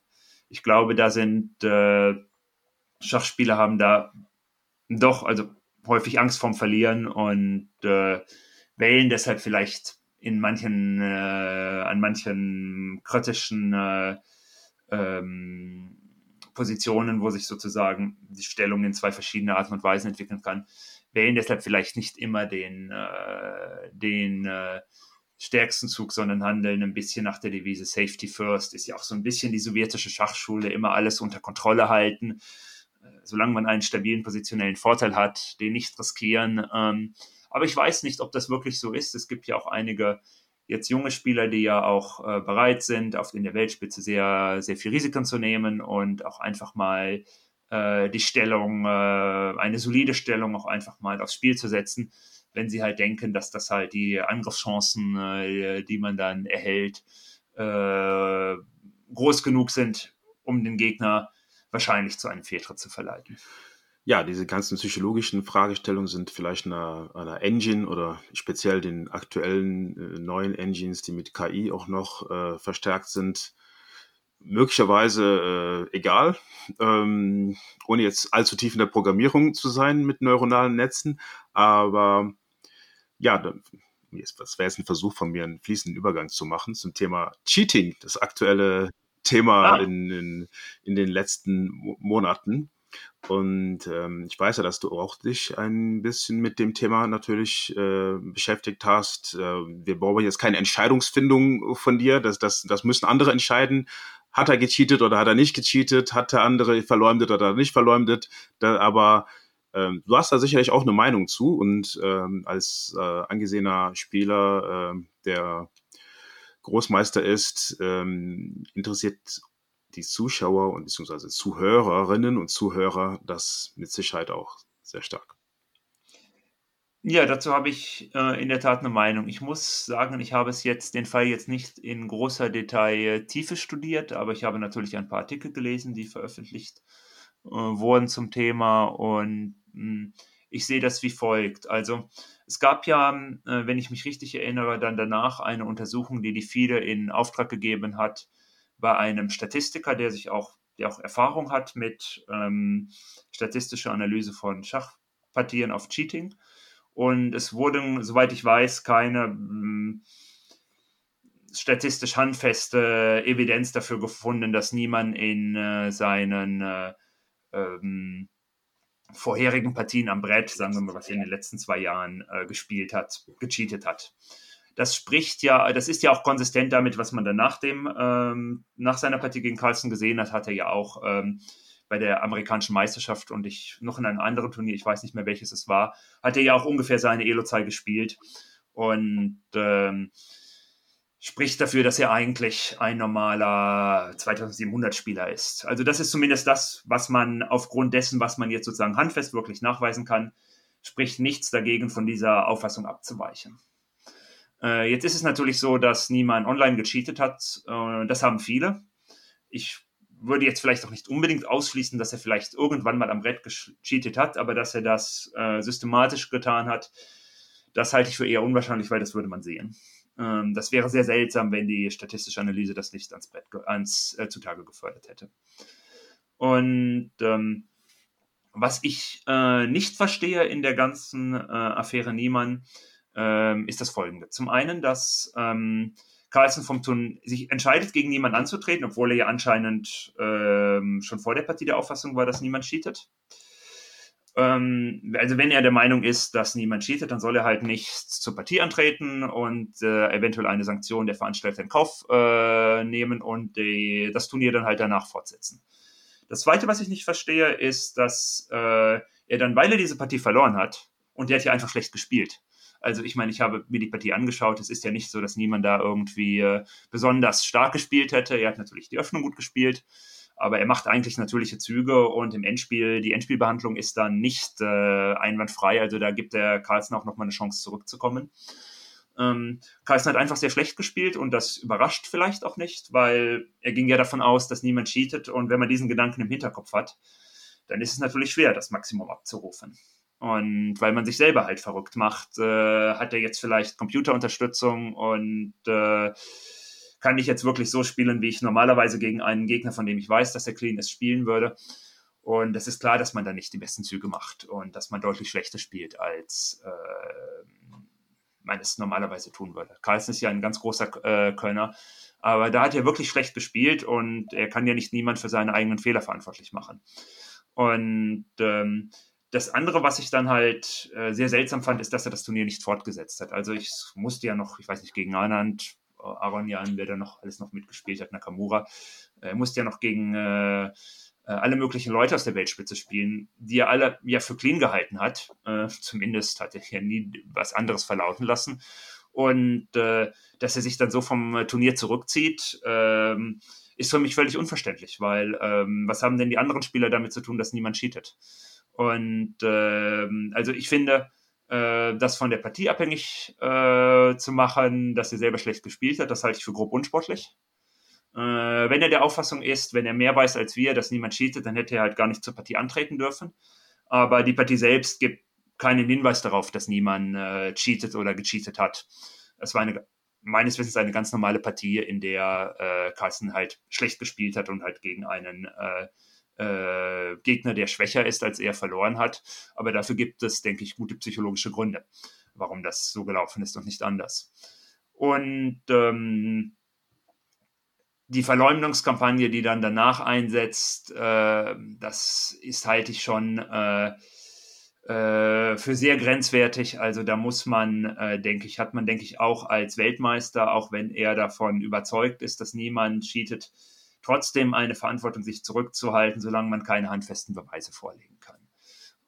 Ich glaube, da sind äh, Schachspieler haben da doch also häufig Angst vorm Verlieren und äh, wählen deshalb vielleicht in manchen äh, an manchen kritischen äh, ähm, Positionen, wo sich sozusagen die Stellung in zwei verschiedene Arten und Weisen entwickeln kann, wählen deshalb vielleicht nicht immer den, äh, den äh, stärksten Zug, sondern handeln ein bisschen nach der Devise Safety First. Ist ja auch so ein bisschen die sowjetische Schachschule, immer alles unter Kontrolle halten. Äh, solange man einen stabilen positionellen Vorteil hat, den nicht riskieren. Ähm, Aber ich weiß nicht, ob das wirklich so ist. Es gibt ja auch einige jetzt junge Spieler, die ja auch äh, bereit sind, auf in der Weltspitze sehr, sehr viel Risiken zu nehmen und auch einfach mal äh, die Stellung, äh, eine solide Stellung auch einfach mal aufs Spiel zu setzen, wenn sie halt denken, dass das halt die Angriffschancen, äh, die man dann erhält, äh, groß genug sind, um den Gegner wahrscheinlich zu einem Fehltritt zu verleiten ja, diese ganzen psychologischen Fragestellungen sind vielleicht einer, einer Engine oder speziell den aktuellen äh, neuen Engines, die mit KI auch noch äh, verstärkt sind, möglicherweise äh, egal, ähm, ohne jetzt allzu tief in der Programmierung zu sein mit neuronalen Netzen. Aber ja, das wäre jetzt ein Versuch von mir, einen fließenden Übergang zu machen zum Thema Cheating, das aktuelle Thema ah. in, in, in den letzten Monaten. Und ähm, ich weiß ja, dass du auch dich ein bisschen mit dem Thema natürlich äh, beschäftigt hast. Äh, wir brauchen jetzt keine Entscheidungsfindung von dir. Das, das, das müssen andere entscheiden. Hat er gecheatet oder hat er nicht gecheatet? Hat der andere verleumdet oder nicht verleumdet? Da, aber ähm, du hast da sicherlich auch eine Meinung zu. Und ähm, als äh, angesehener Spieler, äh, der Großmeister ist, ähm, interessiert die Zuschauer und beziehungsweise Zuhörerinnen und Zuhörer das mit Sicherheit auch sehr stark. Ja, dazu habe ich äh, in der Tat eine Meinung. Ich muss sagen, ich habe es jetzt, den Fall jetzt nicht in großer Detail Tiefe studiert, aber ich habe natürlich ein paar Artikel gelesen, die veröffentlicht äh, wurden zum Thema und mh, hm, ich sehe das wie folgt. Also es gab ja, äh, wenn ich mich richtig erinnere, dann danach eine Untersuchung, die die FIDE in Auftrag gegeben hat, bei einem Statistiker, der sich auch, der auch Erfahrung hat mit ähm, statistischer Analyse von Schachpartien auf Cheating. Und es wurden, soweit ich weiß, keine ähm, statistisch handfeste Evidenz dafür gefunden, dass niemand in äh, seinen äh, ähm, vorherigen Partien am Brett, sagen wir mal, was er in den letzten zwei Jahren äh, gespielt hat, gecheatet hat. Das spricht ja, das ist ja auch konsistent damit, was man dann nach dem, ähm, nach seiner Partie gegen Carlson gesehen hat, hat er ja auch ähm, bei der amerikanischen Meisterschaft und ich noch in einem anderen Turnier, ich weiß nicht mehr welches es war, hat er ja auch ungefähr seine Elo-Zahl gespielt. Und ähm, spricht dafür, dass er eigentlich ein normaler 2700 Spieler ist. Also das ist zumindest das, was man aufgrund dessen, was man jetzt sozusagen handfest wirklich nachweisen kann, spricht nichts dagegen, von dieser Auffassung abzuweichen. Äh, jetzt ist es natürlich so, dass niemand online gecheatet hat. Äh, das haben viele. Ich würde jetzt vielleicht auch nicht unbedingt ausschließen, dass er vielleicht irgendwann mal am Brett gecheatet hat, aber dass er das äh, systematisch getan hat, das halte ich für eher unwahrscheinlich, weil das würde man sehen. Ähm, das wäre sehr seltsam, wenn die statistische Analyse das nicht ans Brett ans, äh, zutage gefördert hätte. Und ähm, was ich äh, nicht verstehe in der ganzen äh, Affäre Niemann, ähm, ist das folgende. Zum einen, dass ähm, Carlsen vom Turn sich entscheidet, gegen niemanden anzutreten, obwohl er ja anscheinend ähm, schon vor der Partie der Auffassung war, dass niemand cheatet. Ähm, also wenn er der Meinung ist, dass niemand cheatet, dann soll er halt nicht zur Partie antreten und äh, eventuell eine Sanktion der Veranstalter in Kauf äh, nehmen und die, das Turnier dann halt danach fortsetzen. Das Zweite, was ich nicht verstehe, ist, dass äh, er dann, weil er diese Partie verloren hat, und der hat ja einfach schlecht gespielt, also ich meine, ich habe mir die Partie angeschaut. Es ist ja nicht so, dass niemand da irgendwie äh, besonders stark gespielt hätte. Er hat natürlich die Öffnung gut gespielt, aber er macht eigentlich natürliche Züge und im Endspiel, die Endspielbehandlung ist dann nicht äh, einwandfrei. Also da gibt der Carlsen auch nochmal eine Chance zurückzukommen. Ähm, Carlsen hat einfach sehr schlecht gespielt und das überrascht vielleicht auch nicht, weil er ging ja davon aus, dass niemand cheatet und wenn man diesen Gedanken im Hinterkopf hat, dann ist es natürlich schwer, das Maximum abzurufen. Und weil man sich selber halt verrückt macht, äh, hat er jetzt vielleicht Computerunterstützung und äh, kann ich jetzt wirklich so spielen, wie ich normalerweise gegen einen Gegner, von dem ich weiß, dass er clean ist, spielen würde. Und es ist klar, dass man da nicht die besten Züge macht und dass man deutlich schlechter spielt, als äh, man es normalerweise tun würde. Carlsen ist ja ein ganz großer äh, Kölner, aber da hat er wirklich schlecht gespielt und er kann ja nicht niemand für seine eigenen Fehler verantwortlich machen. Und ähm, das andere, was ich dann halt äh, sehr seltsam fand, ist, dass er das Turnier nicht fortgesetzt hat. Also ich musste ja noch, ich weiß nicht, gegen Anand, Aronian, wer da noch alles noch mitgespielt hat, Nakamura, er musste ja noch gegen äh, äh, alle möglichen Leute aus der Weltspitze spielen, die er alle ja für clean gehalten hat. Äh, zumindest hat er ja nie was anderes verlauten lassen. Und äh, dass er sich dann so vom Turnier zurückzieht, ähm, ist für mich völlig unverständlich, weil ähm, was haben denn die anderen Spieler damit zu tun, dass niemand cheatet? Und ähm, also ich finde, äh, das von der Partie abhängig äh, zu machen, dass er selber schlecht gespielt hat, das halte ich für grob unsportlich. Äh, wenn er der Auffassung ist, wenn er mehr weiß als wir, dass niemand cheatet, dann hätte er halt gar nicht zur Partie antreten dürfen. Aber die Partie selbst gibt keinen Hinweis darauf, dass niemand äh, cheatet oder gecheatet hat. Es war eine, meines Wissens eine ganz normale Partie, in der äh, Carsten halt schlecht gespielt hat und halt gegen einen äh, äh, Gegner, der schwächer ist, als er verloren hat. Aber dafür gibt es, denke ich, gute psychologische Gründe, warum das so gelaufen ist und nicht anders. Und ähm, die Verleumdungskampagne, die dann danach einsetzt, äh, das ist halte ich schon äh, äh, für sehr grenzwertig. Also da muss man, äh, denke ich, hat man, denke ich, auch als Weltmeister, auch wenn er davon überzeugt ist, dass niemand cheatet, trotzdem eine Verantwortung, sich zurückzuhalten, solange man keine handfesten Beweise vorlegen kann.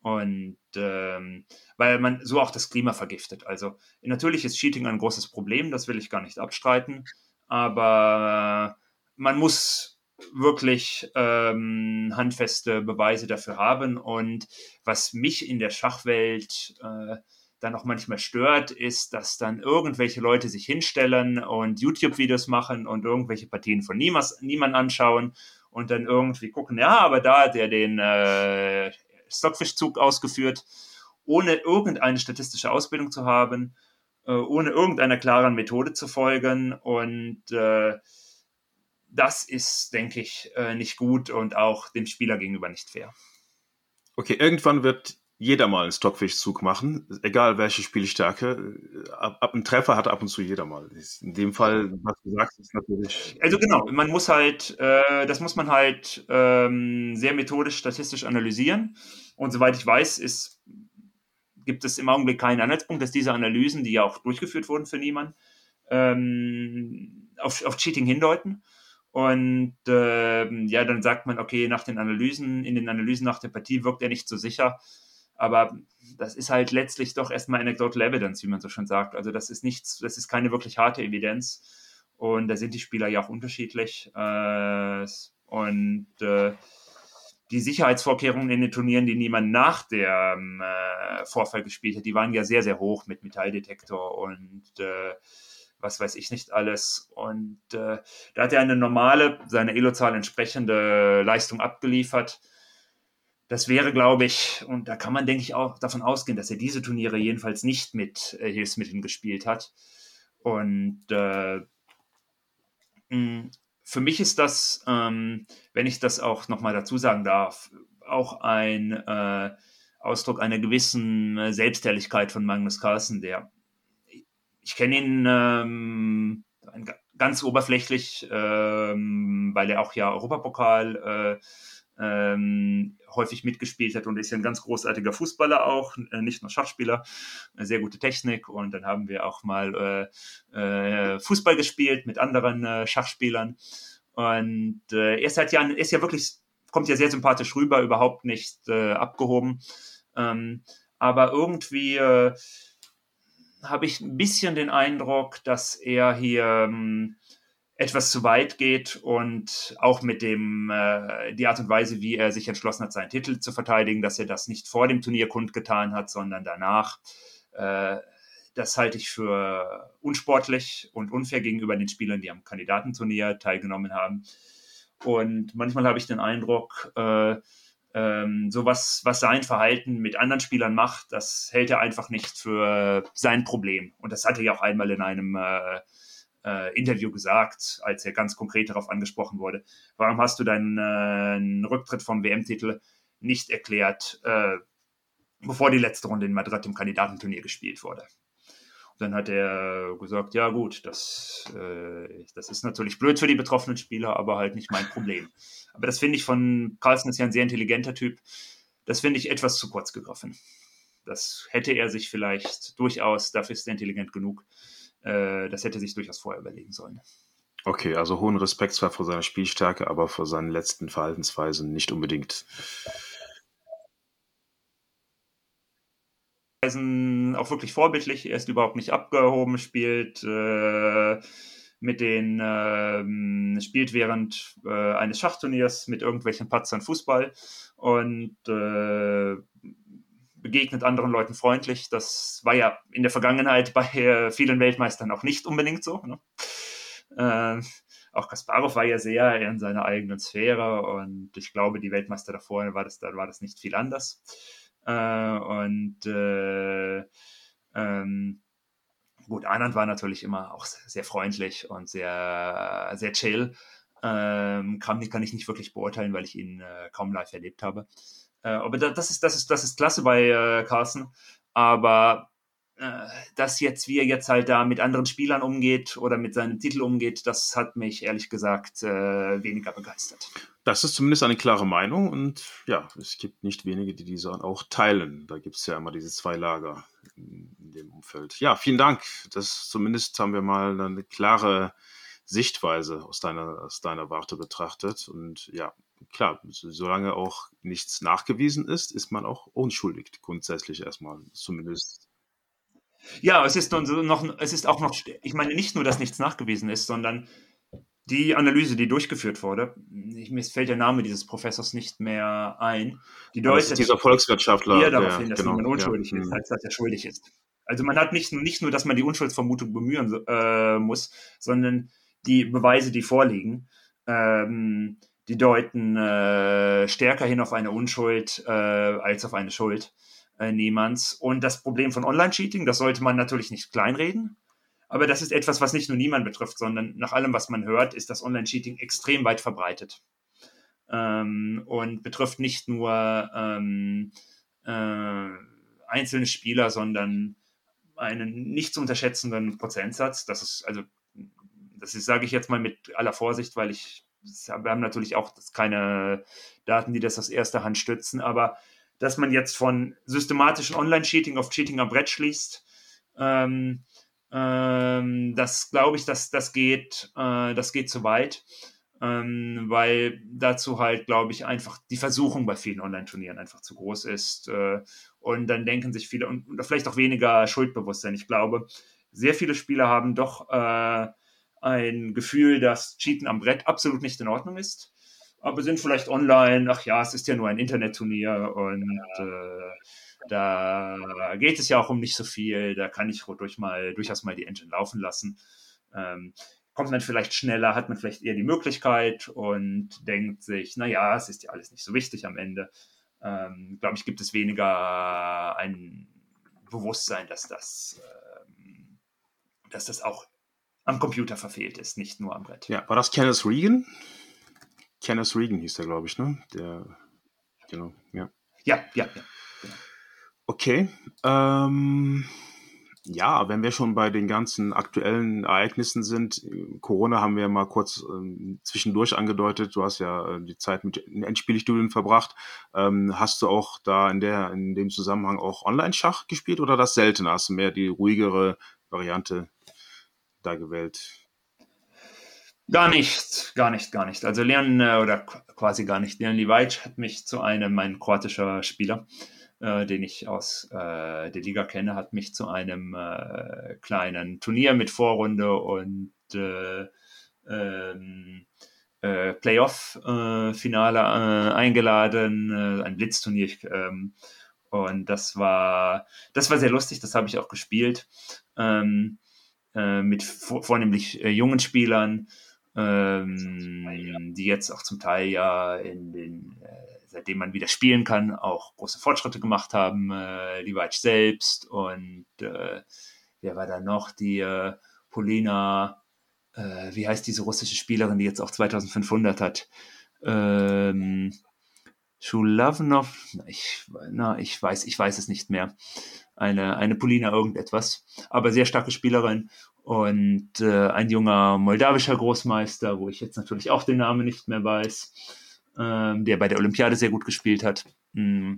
Und ähm, weil man so auch das Klima vergiftet. Also natürlich ist Cheating ein großes Problem, das will ich gar nicht abstreiten, aber man muss wirklich ähm, handfeste Beweise dafür haben. Und was mich in der Schachwelt äh, dann auch manchmal stört, ist, dass dann irgendwelche Leute sich hinstellen und YouTube-Videos machen und irgendwelche Partien von niemals, niemand anschauen und dann irgendwie gucken, ja, aber da hat er den äh, Stockfischzug ausgeführt, ohne irgendeine statistische Ausbildung zu haben, äh, ohne irgendeiner klaren Methode zu folgen und äh, das ist, denke ich, äh, nicht gut und auch dem Spieler gegenüber nicht fair. Okay, irgendwann wird jeder mal einen Stockfischzug machen, egal welche Spielstärke. Ab, ab einem Treffer hat ab und zu jeder mal. In dem Fall, was du sagst, ist natürlich. Also genau, man muss halt, äh, das muss man halt ähm, sehr methodisch, statistisch analysieren. Und soweit ich weiß, ist, gibt es im Augenblick keinen Anhaltspunkt, dass diese Analysen, die ja auch durchgeführt wurden für niemanden, ähm, auf, auf Cheating hindeuten. Und äh, ja, dann sagt man, okay, nach den Analysen, in den Analysen nach der Partie wirkt er nicht so sicher. Aber das ist halt letztlich doch erstmal anecdotal evidence, wie man so schon sagt. Also das ist nichts, das ist keine wirklich harte Evidenz. Und da sind die Spieler ja auch unterschiedlich. Äh, und äh, die Sicherheitsvorkehrungen in den Turnieren, die niemand nach dem äh, Vorfall gespielt hat, die waren ja sehr, sehr hoch mit Metalldetektor und was weiß ich nicht alles. Und da hat er eine normale, seiner Elo-Zahl entsprechende Leistung abgeliefert das wäre, glaube ich, und da kann man, denke ich, auch davon ausgehen, dass er diese Turniere jedenfalls nicht mit äh, Hilfsmitteln gespielt hat. Und äh, mh, für mich ist das, ähm, wenn ich das auch nochmal dazu sagen darf, auch ein äh, Ausdruck einer gewissen äh, Selbstherrlichkeit von Magnus Carlsen, der ich kenne ihn ähm, ganz oberflächlich, ähm, weil er auch ja Europapokal äh, ähm, häufig mitgespielt hat. Und ist ja ein ganz großartiger Fußballer auch, äh, nicht nur Schachspieler, eine sehr gute Technik. Und dann haben wir auch mal äh, äh, Fußball gespielt mit anderen äh, Schachspielern. Und äh, er ist halt ja, ist ja wirklich, kommt ja sehr sympathisch rüber, überhaupt nicht äh, abgehoben, ähm, aber irgendwie habe ich ein bisschen den Eindruck, dass er hier ähm, etwas zu weit geht und auch mit dem äh, die Art und Weise, wie er sich entschlossen hat, seinen Titel zu verteidigen, dass er das nicht vor dem Turnier kundgetan hat, sondern danach. Äh, das halte ich für unsportlich und unfair gegenüber den Spielern, die am Kandidatenturnier teilgenommen haben. Und manchmal habe ich den Eindruck, äh, ähm, so was, was sein Verhalten mit anderen Spielern macht, das hält er einfach nicht für sein Problem. Und das hat er ja auch einmal in einem äh, äh, Interview gesagt, als er ganz konkret darauf angesprochen wurde. Warum hast du deinen äh, Rücktritt vom WM-Titel nicht erklärt, äh, bevor die letzte Runde in Madrid im Kandidatenturnier gespielt wurde? Und dann hat er gesagt, ja gut, das, äh, das ist natürlich blöd für die betroffenen Spieler, aber halt nicht mein Problem. Aber das finde ich von Carlsen ist ja ein sehr intelligenter Typ. Das finde ich etwas zu kurz gegriffen. Das hätte er sich vielleicht durchaus, dafür ist er intelligent genug, äh, das hätte sich durchaus vorher überlegen sollen. Okay, also hohen Respekt zwar vor seiner Spielstärke, aber vor seinen letzten Verhaltensweisen nicht unbedingt. Auch wirklich vorbildlich, er ist überhaupt nicht abgehoben, spielt äh, mit den äh, spielt während äh, eines Schachturniers mit irgendwelchen Patzern Fußball und äh, begegnet anderen Leuten freundlich. Das war ja in der Vergangenheit bei äh, vielen Weltmeistern auch nicht unbedingt so. Ne? Äh, auch Kasparov war ja sehr in seiner eigenen Sphäre und ich glaube, die Weltmeister davor war das, da war das nicht viel anders. Äh, und äh, ähm, gut, Anand war natürlich immer auch sehr freundlich und sehr, sehr chill. Ähm, Kramnik kann ich nicht wirklich beurteilen, weil ich ihn äh, kaum live erlebt habe. Äh, aber da, das, ist, das, ist, das ist klasse bei äh, Carsten. Aber äh, dass jetzt, wie er jetzt halt da mit anderen Spielern umgeht oder mit seinem Titel umgeht, das hat mich ehrlich gesagt äh, weniger begeistert. Das ist zumindest eine klare Meinung und ja, es gibt nicht wenige, die diese auch teilen. Da gibt es ja immer diese zwei Lager in, in, dem Umfeld. Ja, vielen Dank. Das zumindest haben wir mal eine klare Sichtweise aus deiner, aus deiner Warte betrachtet. Und ja, klar, solange auch nichts nachgewiesen ist, ist man auch unschuldig, grundsätzlich erstmal, zumindest. Ja, es ist noch, es ist auch noch, ich meine nicht nur, dass nichts nachgewiesen ist, sondern die Analyse, die durchgeführt wurde, ich, mir fällt der Name dieses Professors nicht mehr ein, die deutet dieser Volkswirtschaftler eher darauf hin, dass genau, unschuldig ja. ist, als dass er schuldig ist. Also man hat nicht, nicht nur, dass man die Unschuldsvermutung bemühen äh, muss, sondern die Beweise, die vorliegen, ähm, die deuten äh, stärker hin auf eine Unschuld äh, als auf eine Schuld äh, niemands. Und das Problem von Online-Cheating, das sollte man natürlich nicht kleinreden. Aber das ist etwas, was nicht nur niemand betrifft, sondern nach allem, was man hört, ist das Online-Cheating extrem weit verbreitet. Ähm, und betrifft nicht nur ähm, äh, einzelne Spieler, sondern einen nicht zu unterschätzenden Prozentsatz. Das ist also das sage ich jetzt mal mit aller Vorsicht, weil ich, wir haben natürlich auch keine Daten, die das aus erster Hand stützen, aber dass man jetzt von systematischem Online-Cheating auf Cheating am Brett schließt, ähm, ähm, das glaube ich, dass das geht, äh, das geht zu weit, ähm, weil dazu halt, glaube ich, einfach die Versuchung bei vielen Online-Turnieren einfach zu groß ist. Äh, und dann denken sich viele, und, und, vielleicht auch weniger Schuldbewusstsein. Ich glaube, sehr viele Spieler haben doch äh, ein Gefühl, dass Cheaten am Brett absolut nicht in Ordnung ist. Aber sind vielleicht online, ach ja, es ist ja nur ein Internetturnier und äh, da geht es ja auch um nicht so viel, da kann ich durch mal, durchaus mal die Engine laufen lassen. Ähm, kommt man vielleicht schneller, hat man vielleicht eher die Möglichkeit und denkt sich, naja, es ist ja alles nicht so wichtig am Ende. Ähm, Glaube ich, gibt es weniger ein Bewusstsein, dass das, ähm, dass das auch am Computer verfehlt ist, nicht nur am Brett. Ja, war das Kenneth Regan? Kenneth Regan hieß der, glaube ich, ne? Der, genau, ja. Ja, ja, ja. Genau. Okay. Ähm, ja, wenn wir schon bei den ganzen aktuellen Ereignissen sind, Corona haben wir mal kurz ähm, zwischendurch angedeutet. Du hast ja äh, die Zeit mit Endspielstudien verbracht. Ähm, hast du auch da in der in dem Zusammenhang auch Online-Schach gespielt oder das seltener? Hast du mehr die ruhigere Variante da gewählt? Gar nicht, gar nicht, gar nicht. Also Leon, äh, oder quasi gar nicht. Leon Livac hat mich zu einem, mein kroatischer Spieler, äh, den ich aus äh, der Liga kenne, hat mich zu einem äh, kleinen Turnier mit Vorrunde und äh, ähm, äh, Playoff-Finale eingeladen, ein Blitzturnier. Ähm, und das war, das war sehr lustig, das habe ich auch gespielt. Ähm, äh, mit vornehmlich äh, jungen Spielern, ähm, die jetzt auch zum Teil ja in den, äh, seitdem man wieder spielen kann, auch große Fortschritte gemacht haben. Äh, Livac selbst und äh, wer war da noch? Die äh, Polina, wie heißt diese russische Spielerin, die jetzt auch 2500 hat? Ähm, Schulavnov, ich, na, ich weiß, ich weiß es nicht mehr eine, eine Polina irgendetwas, aber sehr starke Spielerin und äh, ein junger moldawischer Großmeister, wo ich jetzt natürlich auch den Namen nicht mehr weiß, ähm, der bei der Olympiade sehr gut gespielt hat. Mm.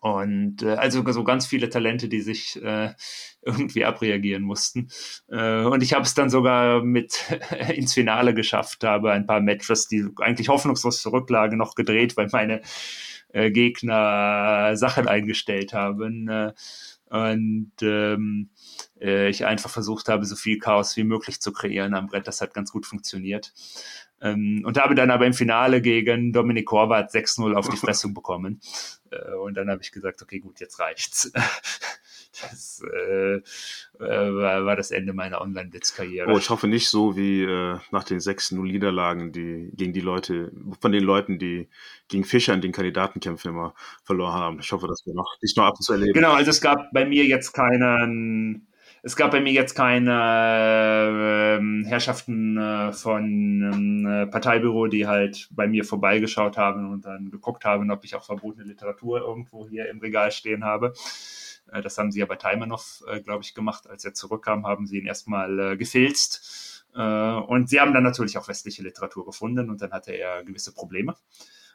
Und äh, also so ganz viele Talente, die sich äh, irgendwie abreagieren mussten. Äh, und ich habe es dann sogar mit (laughs) ins Finale geschafft, habe ein paar Matches, die eigentlich hoffnungslos zurücklagen, noch gedreht, weil meine äh, Gegner Sachen eingestellt haben. Äh, und ähm, äh, ich einfach versucht habe, so viel Chaos wie möglich zu kreieren am Brett. Das hat ganz gut funktioniert. Ähm, und habe dann aber im Finale gegen Dominik Horvath 6-0 auf die (laughs) Fressung bekommen. Äh, und dann habe ich gesagt, okay, gut, jetzt reicht's. (laughs) das äh, äh, war, war, das Ende meiner Online-Blitz-Karriere. Oh, ich hoffe nicht so wie äh, nach den 6-0 Niederlagen, die gegen die Leute, von den Leuten, die gegen Fischer in den Kandidatenkämpfen immer verloren haben. Ich hoffe, dass wir noch nicht noch ab und zu erleben. Genau, also es gab bei mir jetzt keinen es gab bei mir jetzt keine äh, Herrschaften äh, von ähm, äh, Parteibüro, die halt bei mir vorbeigeschaut haben und dann geguckt haben, ob ich auch verbotene Literatur irgendwo hier im Regal stehen habe. Äh, das haben sie ja bei Taimanov, äh, glaube ich, gemacht. Als er zurückkam, haben sie ihn erstmal äh, gefilzt. Und sie haben dann natürlich auch westliche Literatur gefunden und dann hatte er gewisse Probleme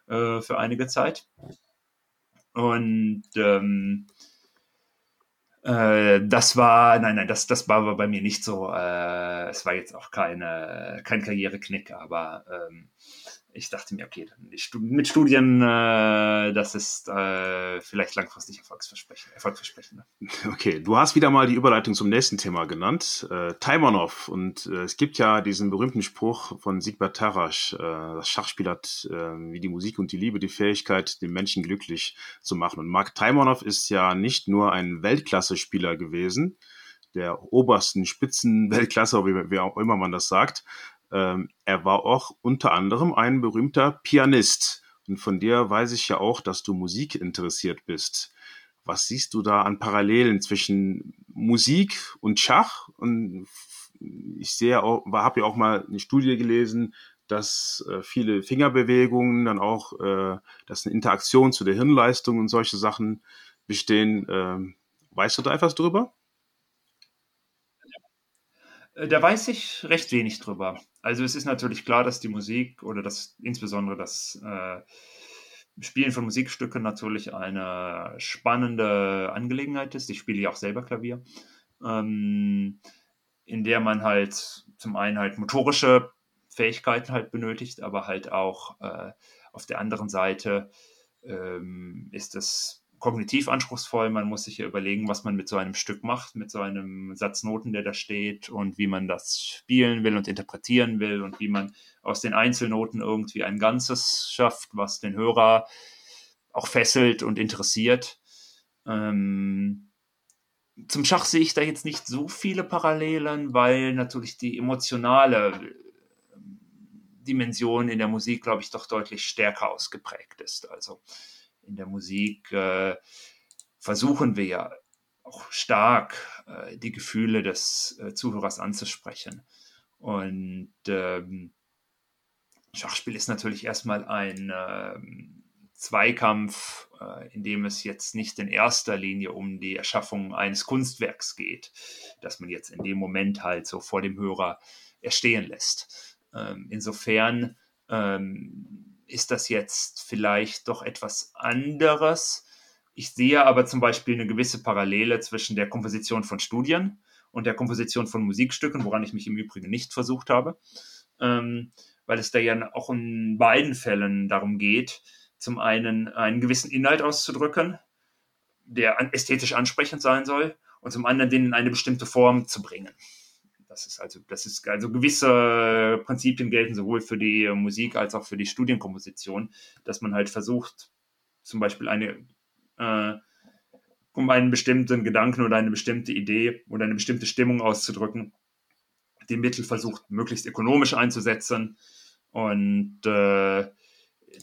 für einige Zeit. Und ähm, äh, das war, nein, nein, das, das war bei mir nicht so. Äh, es war jetzt auch keine, kein Karriereknick, aber ähm, ich dachte mir, okay, mit Studien, äh, das ist äh, vielleicht langfristig erfolgsversprechend, erfolgsversprechender. (laughs) Okay, du hast wieder mal die Überleitung zum nächsten Thema genannt, äh, Taimanov. Und äh, es gibt ja diesen berühmten Spruch von Siegbert Tarasch, äh, das Schachspiel hat äh, wie die Musik und die Liebe die Fähigkeit, den Menschen glücklich zu machen. Und Mark Taimanov ist ja nicht nur ein Weltklasse-Spieler gewesen, der obersten Spitzenweltklasse, wie, wie auch immer man das sagt, ähm, er war auch unter anderem ein berühmter Pianist. Und von dir weiß ich ja auch, dass du Musik interessiert bist. Was siehst du da an Parallelen zwischen Musik und Schach? Und ich sehe auch, habe ja auch mal eine Studie gelesen, dass äh, viele Fingerbewegungen dann auch, äh, dass eine Interaktion zu der Hirnleistung und solche Sachen bestehen. Ähm, weißt du da etwas drüber? Äh, da weiß ich recht wenig drüber. Also es ist natürlich klar, dass die Musik oder das insbesondere das äh, Spielen von Musikstücken natürlich eine spannende Angelegenheit ist. Ich spiele ja auch selber Klavier, ähm, in der man halt zum einen halt motorische Fähigkeiten halt benötigt, aber halt auch äh, auf der anderen Seite ähm, ist es kognitiv anspruchsvoll. Man muss sich ja überlegen, was man mit so einem Stück macht, mit so einem Satz Noten, der da steht und wie man das spielen will und interpretieren will und wie man aus den Einzelnoten irgendwie ein Ganzes schafft, was den Hörer auch fesselt und interessiert. Ähm, zum Schach sehe ich da jetzt nicht so viele Parallelen, weil natürlich die emotionale Dimension in der Musik, glaube ich, doch deutlich stärker ausgeprägt ist. Also in der Musik äh, versuchen wir ja auch stark äh, die Gefühle des äh, Zuhörers anzusprechen. Und ähm, Schachspiel ist natürlich erstmal ein ähm, Zweikampf, äh, in dem es jetzt nicht in erster Linie um die Erschaffung eines Kunstwerks geht, das man jetzt in dem Moment halt so vor dem Hörer erstehen lässt. Ähm, insofern ähm, ist das jetzt vielleicht doch etwas anderes. Ich sehe aber zum Beispiel eine gewisse Parallele zwischen der Komposition von Studien und der Komposition von Musikstücken, woran ich mich im Übrigen nicht versucht habe, ähm, weil es da ja auch in beiden Fällen darum geht, zum einen einen gewissen Inhalt auszudrücken, der ästhetisch ansprechend sein soll, und zum anderen den in eine bestimmte Form zu bringen. Das ist also, das ist also gewisse Prinzipien gelten sowohl für die Musik als auch für die Studienkomposition, dass man halt versucht, zum Beispiel eine, äh, um einen bestimmten Gedanken oder eine bestimmte Idee oder eine bestimmte Stimmung auszudrücken, die Mittel versucht, möglichst ökonomisch einzusetzen und äh,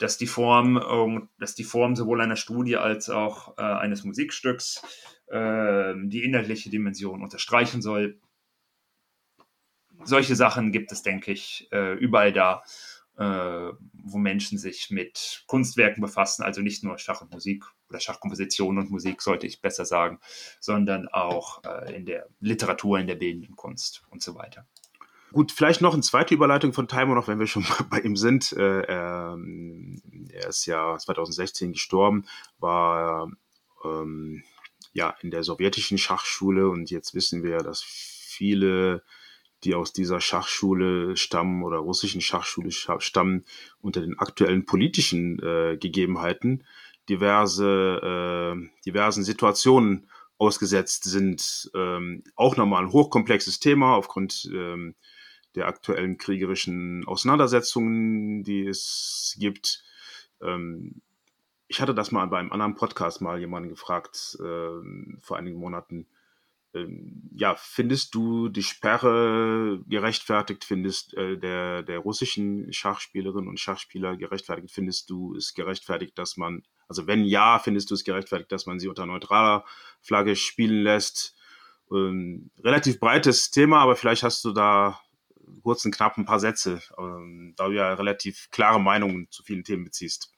dass die Form, dass die Form sowohl einer Studie als auch äh, eines Musikstücks äh, die inhaltliche Dimension unterstreichen soll solche Sachen gibt es, denke ich, äh, überall da, äh, wo Menschen sich mit Kunstwerken befassen, also nicht nur Schach und Musik oder Schachkomposition und Musik, sollte ich besser sagen, sondern auch äh, in der Literatur, in der bildenden Kunst und so weiter. Gut, vielleicht noch eine zweite Überleitung von Taimo, noch wenn wir schon (laughs) bei ihm sind. er, ist ja 2016 gestorben, war ähm, ja in der sowjetischen Schachschule und jetzt wissen wir, dass viele, die aus dieser Schachschule stammen oder russischen Schachschule stammen, unter den aktuellen politischen äh, Gegebenheiten diverse äh, diversen Situationen ausgesetzt sind. Ähm, auch nochmal ein hochkomplexes Thema aufgrund ähm, der aktuellen kriegerischen Auseinandersetzungen, die es gibt. Ähm, ich hatte das mal bei einem anderen Podcast mal jemanden gefragt, äh, vor einigen Monaten. Ähm, ja, findest du die Sperre gerechtfertigt? Findest äh, der, der russischen Schachspielerinnen und Schachspieler gerechtfertigt? Findest du es gerechtfertigt, dass man, also wenn ja, findest du es gerechtfertigt, dass man sie unter neutraler Flagge spielen lässt? Ähm, relativ breites Thema, aber vielleicht hast du da kurz und knapp ein paar Sätze, ähm, da du ja relativ klare Meinungen zu vielen Themen beziehst.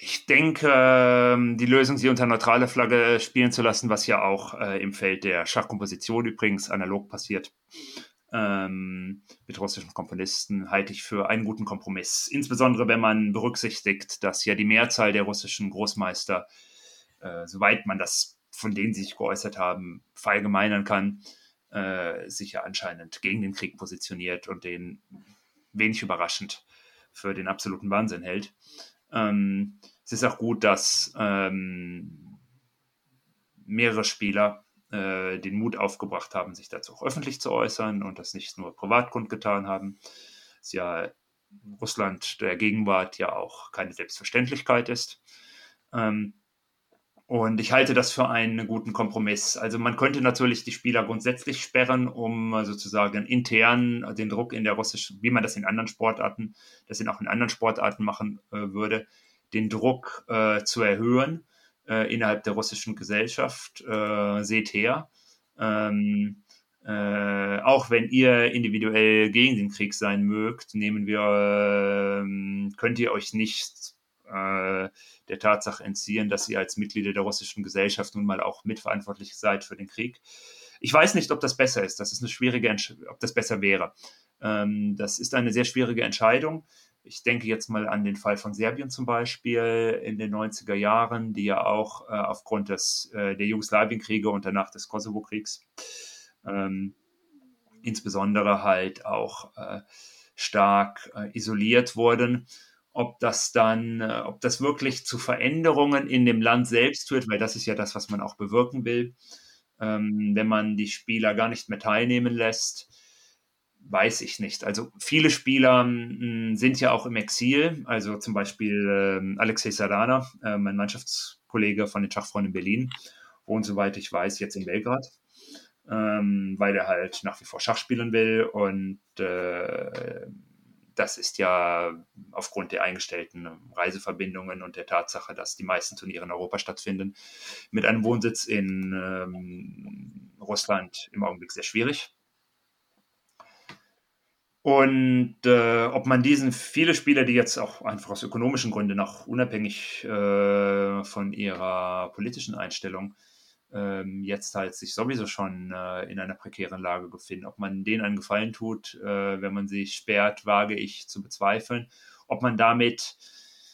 Ich denke, ähm, die Lösung, sie unter neutraler Flagge spielen zu lassen, was ja auch äh, im Feld der Schachkomposition übrigens analog passiert, ähm, mit russischen Komponisten, halte ich für einen guten Kompromiss. Insbesondere wenn man berücksichtigt, dass ja die Mehrzahl der russischen Großmeister, äh, soweit man das von denen sich geäußert haben, verallgemeinern kann, äh, sich ja anscheinend gegen den Krieg positioniert und den wenig überraschend für den absoluten Wahnsinn hält. Ähm, es ist auch gut, dass ähm, mehrere Spieler äh, den Mut aufgebracht haben, sich dazu auch öffentlich zu äußern und das nicht nur privat kundgetan haben. Es ja Russland der Gegenwart ja auch keine Selbstverständlichkeit ist. Ähm, und ich halte das für einen guten Kompromiss. Also man könnte natürlich die Spieler grundsätzlich sperren, um sozusagen intern den Druck in der russischen, wie man das in anderen Sportarten, das in auch in anderen Sportarten machen äh, würde, den Druck äh, zu erhöhen äh, innerhalb der russischen Gesellschaft. Äh, seht her. Ähm, äh, auch wenn ihr individuell gegen den Krieg sein mögt, nehmen wir, ähm, könnt ihr euch nicht äh, der Tatsache entziehen, dass ihr als Mitglieder der russischen Gesellschaft nun mal auch mitverantwortlich seid für den Krieg. Ich weiß nicht, ob das besser ist. Das ist eine schwierige, Entsch ob das besser wäre. Ähm, das ist eine sehr schwierige Entscheidung. Ich denke jetzt mal an den Fall von Serbien zum Beispiel in den 90er Jahren, die ja auch äh, aufgrund des, äh, der Jugoslawienkriege und danach des Kosovo-Kriegs ähm, insbesondere halt auch äh, stark äh, isoliert wurden ob das dann, äh, ob das wirklich zu Veränderungen in dem Land selbst führt, weil das ist ja das, was man auch bewirken will. Ähm, wenn man die Spieler gar nicht mehr teilnehmen lässt, weiß ich nicht. Also viele Spieler m, sind ja auch im Exil, also zum Beispiel äh, Alexei Sarana, äh, mein Mannschaftskollege von den Schachfreunden in Berlin, wohnt, soweit ich weiß, jetzt in Belgrad. Ähm, weil er halt nach wie vor Schach spielen will und äh, das ist ja aufgrund der eingestellten Reiseverbindungen und der Tatsache, dass die meisten Turniere in Europa stattfinden, mit einem Wohnsitz in ähm, Russland im Augenblick sehr schwierig. Und äh, ob man diesen, viele Spieler, die jetzt auch einfach aus ökonomischen Gründen auch unabhängig äh, von ihrer politischen Einstellung jetzt halt sich sowieso schon äh, in einer prekären Lage befinden. Ob man denen einen Gefallen tut, äh, wenn man sich sperrt, wage ich zu bezweifeln. Ob man damit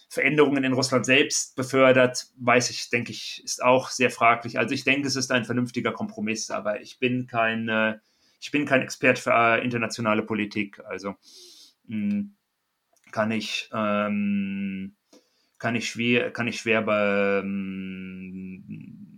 Veränderungen in Russland selbst befördert, weiß ich, denke ich, ist auch sehr fraglich. Also ich denke, es ist ein vernünftiger Kompromiss, aber ich bin kein, äh, ich bin kein Experte für äh, internationale Politik. Also mh, hm, kann ich ähm, kann ich schwer kann ich schwer bei ähm,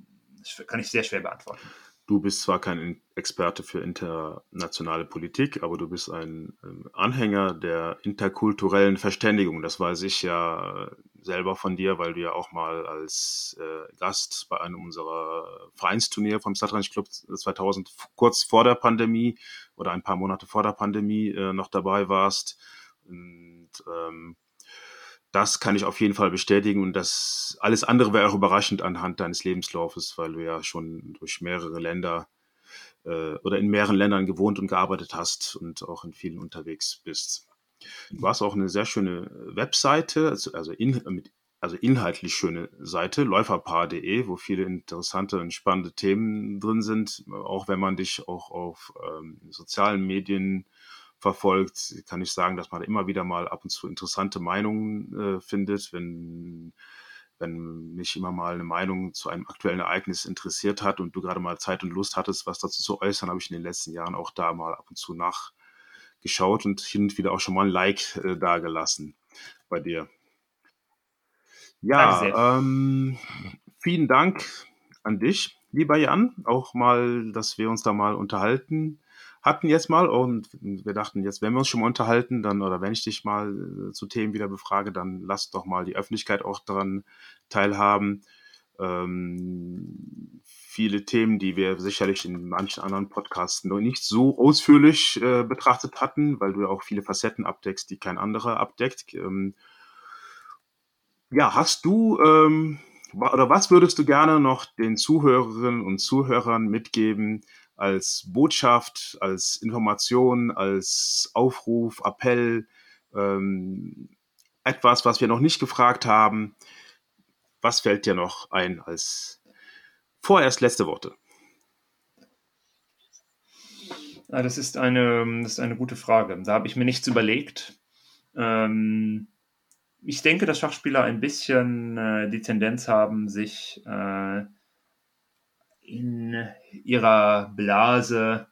kann ich sehr schwer beantworten. Du bist zwar kein Experte für internationale Politik, aber du bist ein ähm, Anhänger der interkulturellen Verständigung. Das weiß ich ja selber von dir, weil du ja auch mal als äh, Gast bei einem unserer Vereinsturnier vom Satranj Club 2000 kurz vor der Pandemie oder ein paar Monate vor der Pandemie äh, noch dabei warst. Und ähm, das kann ich auf jeden Fall bestätigen und das alles andere wäre auch überraschend anhand deines Lebenslaufes, weil du ja schon durch mehrere Länder äh, oder in mehreren Ländern gewohnt und gearbeitet hast und auch in vielen unterwegs bist. Du hast auch eine sehr schöne Webseite, also, also, in, also inhaltlich schöne Seite, läuferpaar.de, wo viele interessante und spannende Themen drin sind, auch wenn man dich auch auf ähm, sozialen Medien verfolgt, kann ich sagen, dass man immer wieder mal ab und zu interessante Meinungen äh, findet, wenn wenn mich immer mal eine Meinung zu einem aktuellen Ereignis interessiert hat und du gerade mal Zeit und Lust hattest, was dazu zu äußern, habe ich in den letzten Jahren auch da mal ab und zu nachgeschaut und hin und wieder auch schon mal ein Like äh, dagelassen bei dir. Ja, ähm, vielen Dank an dich, lieber Jan, auch mal, dass wir uns da mal unterhalten hatten jetzt mal und wir dachten, jetzt wenn wir uns schon mal unterhalten, dann oder wenn ich dich mal äh, zu Themen wieder befrage, dann lass doch mal die Öffentlichkeit auch daran teilhaben. Ähm, viele Themen, die wir sicherlich in manchen anderen Podcasts noch nicht so ausführlich äh, betrachtet hatten, weil du ja auch viele Facetten abdeckst, die kein anderer abdeckt. Ähm, ja, hast du ähm, oder was würdest du gerne noch den Zuhörerinnen und Zuhörern mitgeben als Botschaft, als Information, als Aufruf, Appell, ähm, etwas, was wir noch nicht gefragt haben? Was fällt dir noch ein als vorerst letzte Worte? Ja, das, ist eine, das ist eine gute Frage. Da habe ich mir nichts überlegt. Ähm, ich denke, dass Schachspieler ein bisschen äh, die Tendenz haben, sich äh, in ihrer Blase,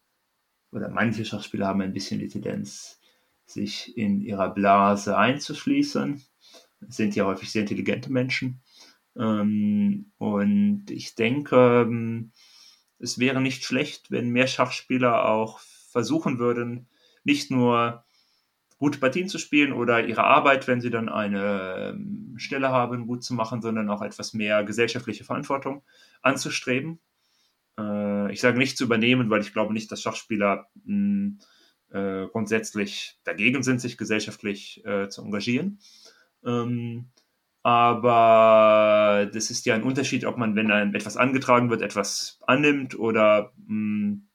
oder manche Schachspieler haben ein bisschen die Tendenz, sich in ihrer Blase einzuschließen. Sind ja häufig sehr intelligente Menschen. Ähm, und ich denke, ähm, es wäre nicht schlecht, wenn mehr Schachspieler auch versuchen würden, nicht nur gute Partien zu spielen oder ihre Arbeit, wenn sie dann eine ähm, Stelle haben, gut zu machen, sondern auch etwas mehr gesellschaftliche Verantwortung anzustreben. Äh, ich sage nicht zu übernehmen, weil ich glaube nicht, dass Schachspieler mh, äh, grundsätzlich dagegen sind, sich gesellschaftlich äh, zu engagieren. Ähm, aber das ist ja ein Unterschied, ob man, wenn einem etwas angetragen wird, etwas annimmt oder mh, hm,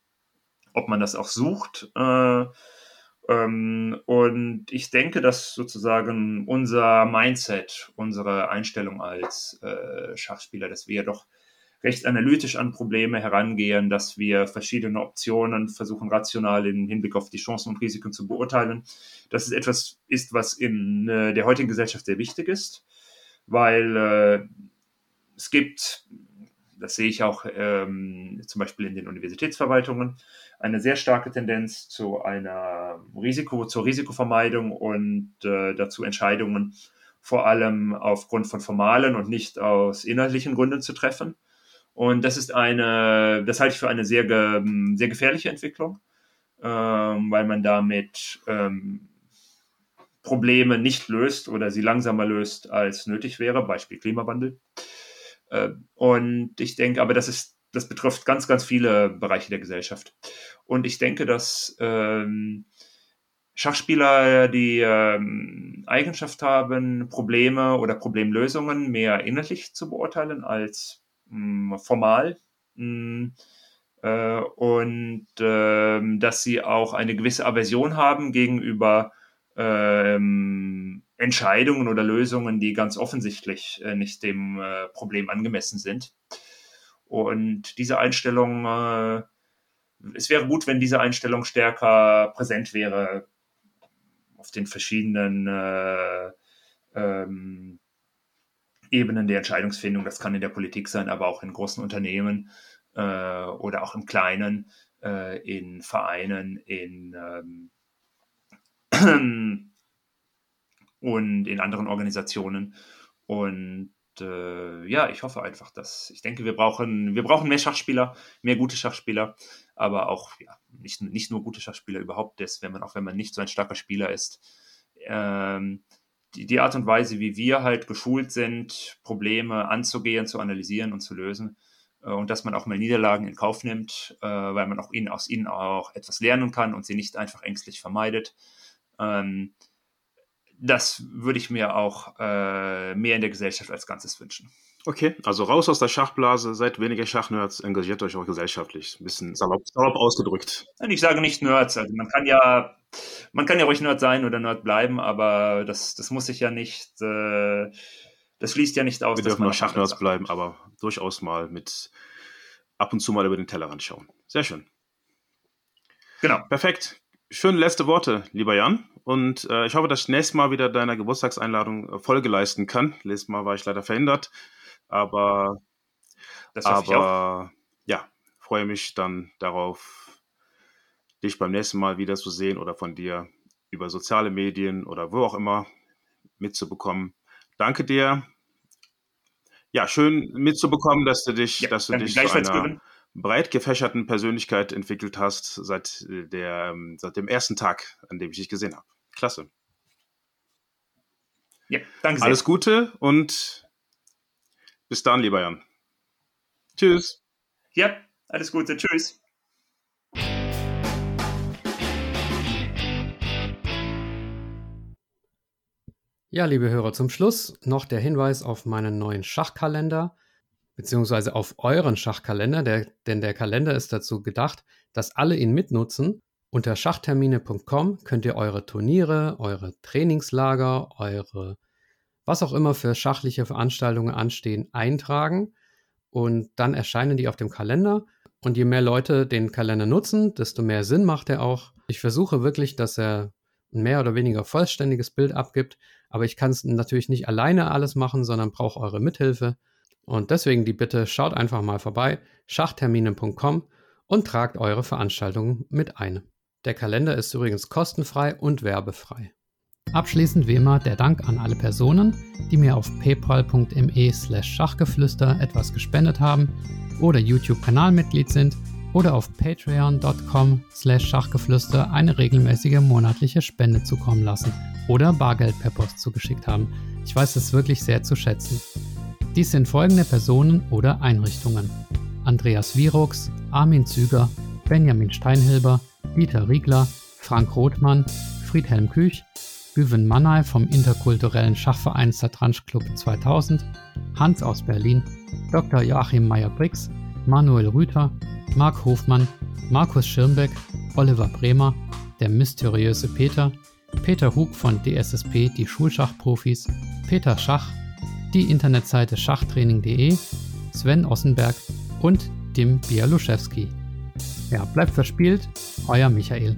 ob man das auch sucht. Äh, ähm, und ich denke, dass sozusagen unser Mindset, unsere Einstellung als äh, Schachspieler, dass wir doch recht analytisch an Probleme herangehen, dass wir verschiedene Optionen versuchen rational im Hinblick auf die Chancen und Risiken zu beurteilen, dass es etwas ist, was in äh, der heutigen Gesellschaft sehr wichtig ist weil äh, es gibt, das sehe ich auch ähm, zum Beispiel in den Universitätsverwaltungen, eine sehr starke Tendenz zu einer Risiko, zur Risikovermeidung und äh, dazu Entscheidungen vor allem aufgrund von formalen und nicht aus inhaltlichen Gründen zu treffen. Und das ist eine, das halte ich für eine sehr, sehr gefährliche Entwicklung, ähm, weil man damit ähm, Probleme nicht löst oder sie langsamer löst, als nötig wäre, Beispiel Klimawandel. Äh, und ich denke, aber das ist, das betrifft ganz, ganz viele Bereiche der Gesellschaft. Und ich denke, dass ähm, Schachspieler die ähm, Eigenschaft haben, Probleme oder Problemlösungen mehr innerlich zu beurteilen als mh, hm, formal. Mh, hm, äh, und äh, dass sie auch eine gewisse Aversion haben gegenüber ähm, Entscheidungen oder Lösungen, die ganz offensichtlich äh, nicht dem äh, Problem angemessen sind. Und diese Einstellung, es wäre gut, wenn diese Einstellung stärker präsent wäre auf den verschiedenen äh, ähm, Ebenen der Entscheidungsfindung. Das kann in der Politik sein, aber auch in großen Unternehmen äh, oder auch im Kleinen, äh, in Vereinen, in ähm, (clears throat) und in anderen Organisationen. Und äh, ja, ich hoffe einfach, dass ich denke, wir brauchen, wir brauchen mehr Schachspieler, mehr gute Schachspieler, aber auch ja, nicht, nicht nur gute Schachspieler überhaupt, das, wenn man auch wenn man nicht so ein starker Spieler ist. Ähm, die, die Art und Weise, wie wir halt geschult sind, Probleme anzugehen, zu analysieren und zu lösen, äh, und dass man auch mal Niederlagen in Kauf nimmt, äh, weil man auch ihnen, aus ihnen auch etwas lernen kann und sie nicht einfach ängstlich vermeidet. Ähm, das würde ich mir auch äh, mehr in der Gesellschaft als Ganzes wünschen. Okay, also raus aus der Schachblase, seid weniger Schachnerds, engagiert euch auch gesellschaftlich. Ein bisschen salopp, salopp ausgedrückt. Ich sage nicht Nerds, also man kann ja, man kann ja ruhig Nerd sein oder Nerd bleiben, aber das, das muss sich ja nicht, äh, das schließt ja nicht aus. Wir dürfen nur Schachnerds bleiben, aber durchaus mal mit ab und zu mal über den Tellerrand schauen. Sehr schön. Genau. Perfekt. Schöne letzte Worte, lieber Jan. Und äh, ich hoffe, dass ich nächstes Mal wieder deiner Geburtstagseinladung äh, Folge leisten kann. Letztes Mal war ich leider verhindert. Aber, aber ja, freue mich dann darauf, dich beim nächsten Mal wieder zu sehen oder von dir über soziale Medien oder wo auch immer mitzubekommen. Danke dir. Ja, schön mitzubekommen, dass du dich, Ja, dass du dich zu einer Görin. breit gefächerten Persönlichkeit entwickelt hast seit, äh, der, ähm, seit dem ersten Tag, an dem ich dich gesehen habe. Klasse. Ja, danke sehr. Alles Gute und bis dann, lieber Jan. Tschüss. Ja, alles Gute. Tschüss. Ja, liebe Hörer, zum Schluss noch der Hinweis auf meinen neuen Schachkalender, beziehungsweise auf euren Schachkalender, der, denn der Kalender ist dazu gedacht, dass alle ihn mitnutzen. Unter schachtermine.com könnt ihr eure Turniere, eure Trainingslager, eure was auch immer für schachliche Veranstaltungen anstehen, eintragen und dann erscheinen die auf dem Kalender. Und je mehr Leute den Kalender nutzen, desto mehr Sinn macht er auch. Ich versuche wirklich, dass er ein mehr oder weniger vollständiges Bild abgibt, aber ich kann es natürlich nicht alleine alles machen, sondern brauche eure Mithilfe. Und deswegen die Bitte, schaut einfach mal vorbei, schachtermine.com und tragt eure Veranstaltungen mit ein. Der Kalender ist übrigens kostenfrei und werbefrei. Abschließend wie immer der Dank an alle Personen, die mir auf paypal.me slash Schachgeflüster etwas gespendet haben oder YouTube-Kanalmitglied sind oder auf patreon.com slash Schachgeflüster eine regelmäßige monatliche Spende zukommen lassen oder Bargeld per Post zugeschickt haben. Ich weiß es wirklich sehr zu schätzen. Dies sind folgende Personen oder Einrichtungen. Andreas Virux, Armin Züger, Benjamin Steinhilber, Dieter Riegler, Frank Rothmann, Friedhelm Küch, Güven Mannay vom interkulturellen Schachverein Satranj Club 2000, Hans aus Berlin, Dr. Joachim Meyer-Brix, Manuel Rüther, Marc Hofmann, Markus Schirmbeck, Oliver Bremer, der mysteriöse Peter, Peter Hug von DSSP Die Schulschachprofis, Peter Schach, die Internetseite schachtraining.de, Sven Ossenberg und Dim Bialuszewski. Ja, bleibt verspielt, euer Michael.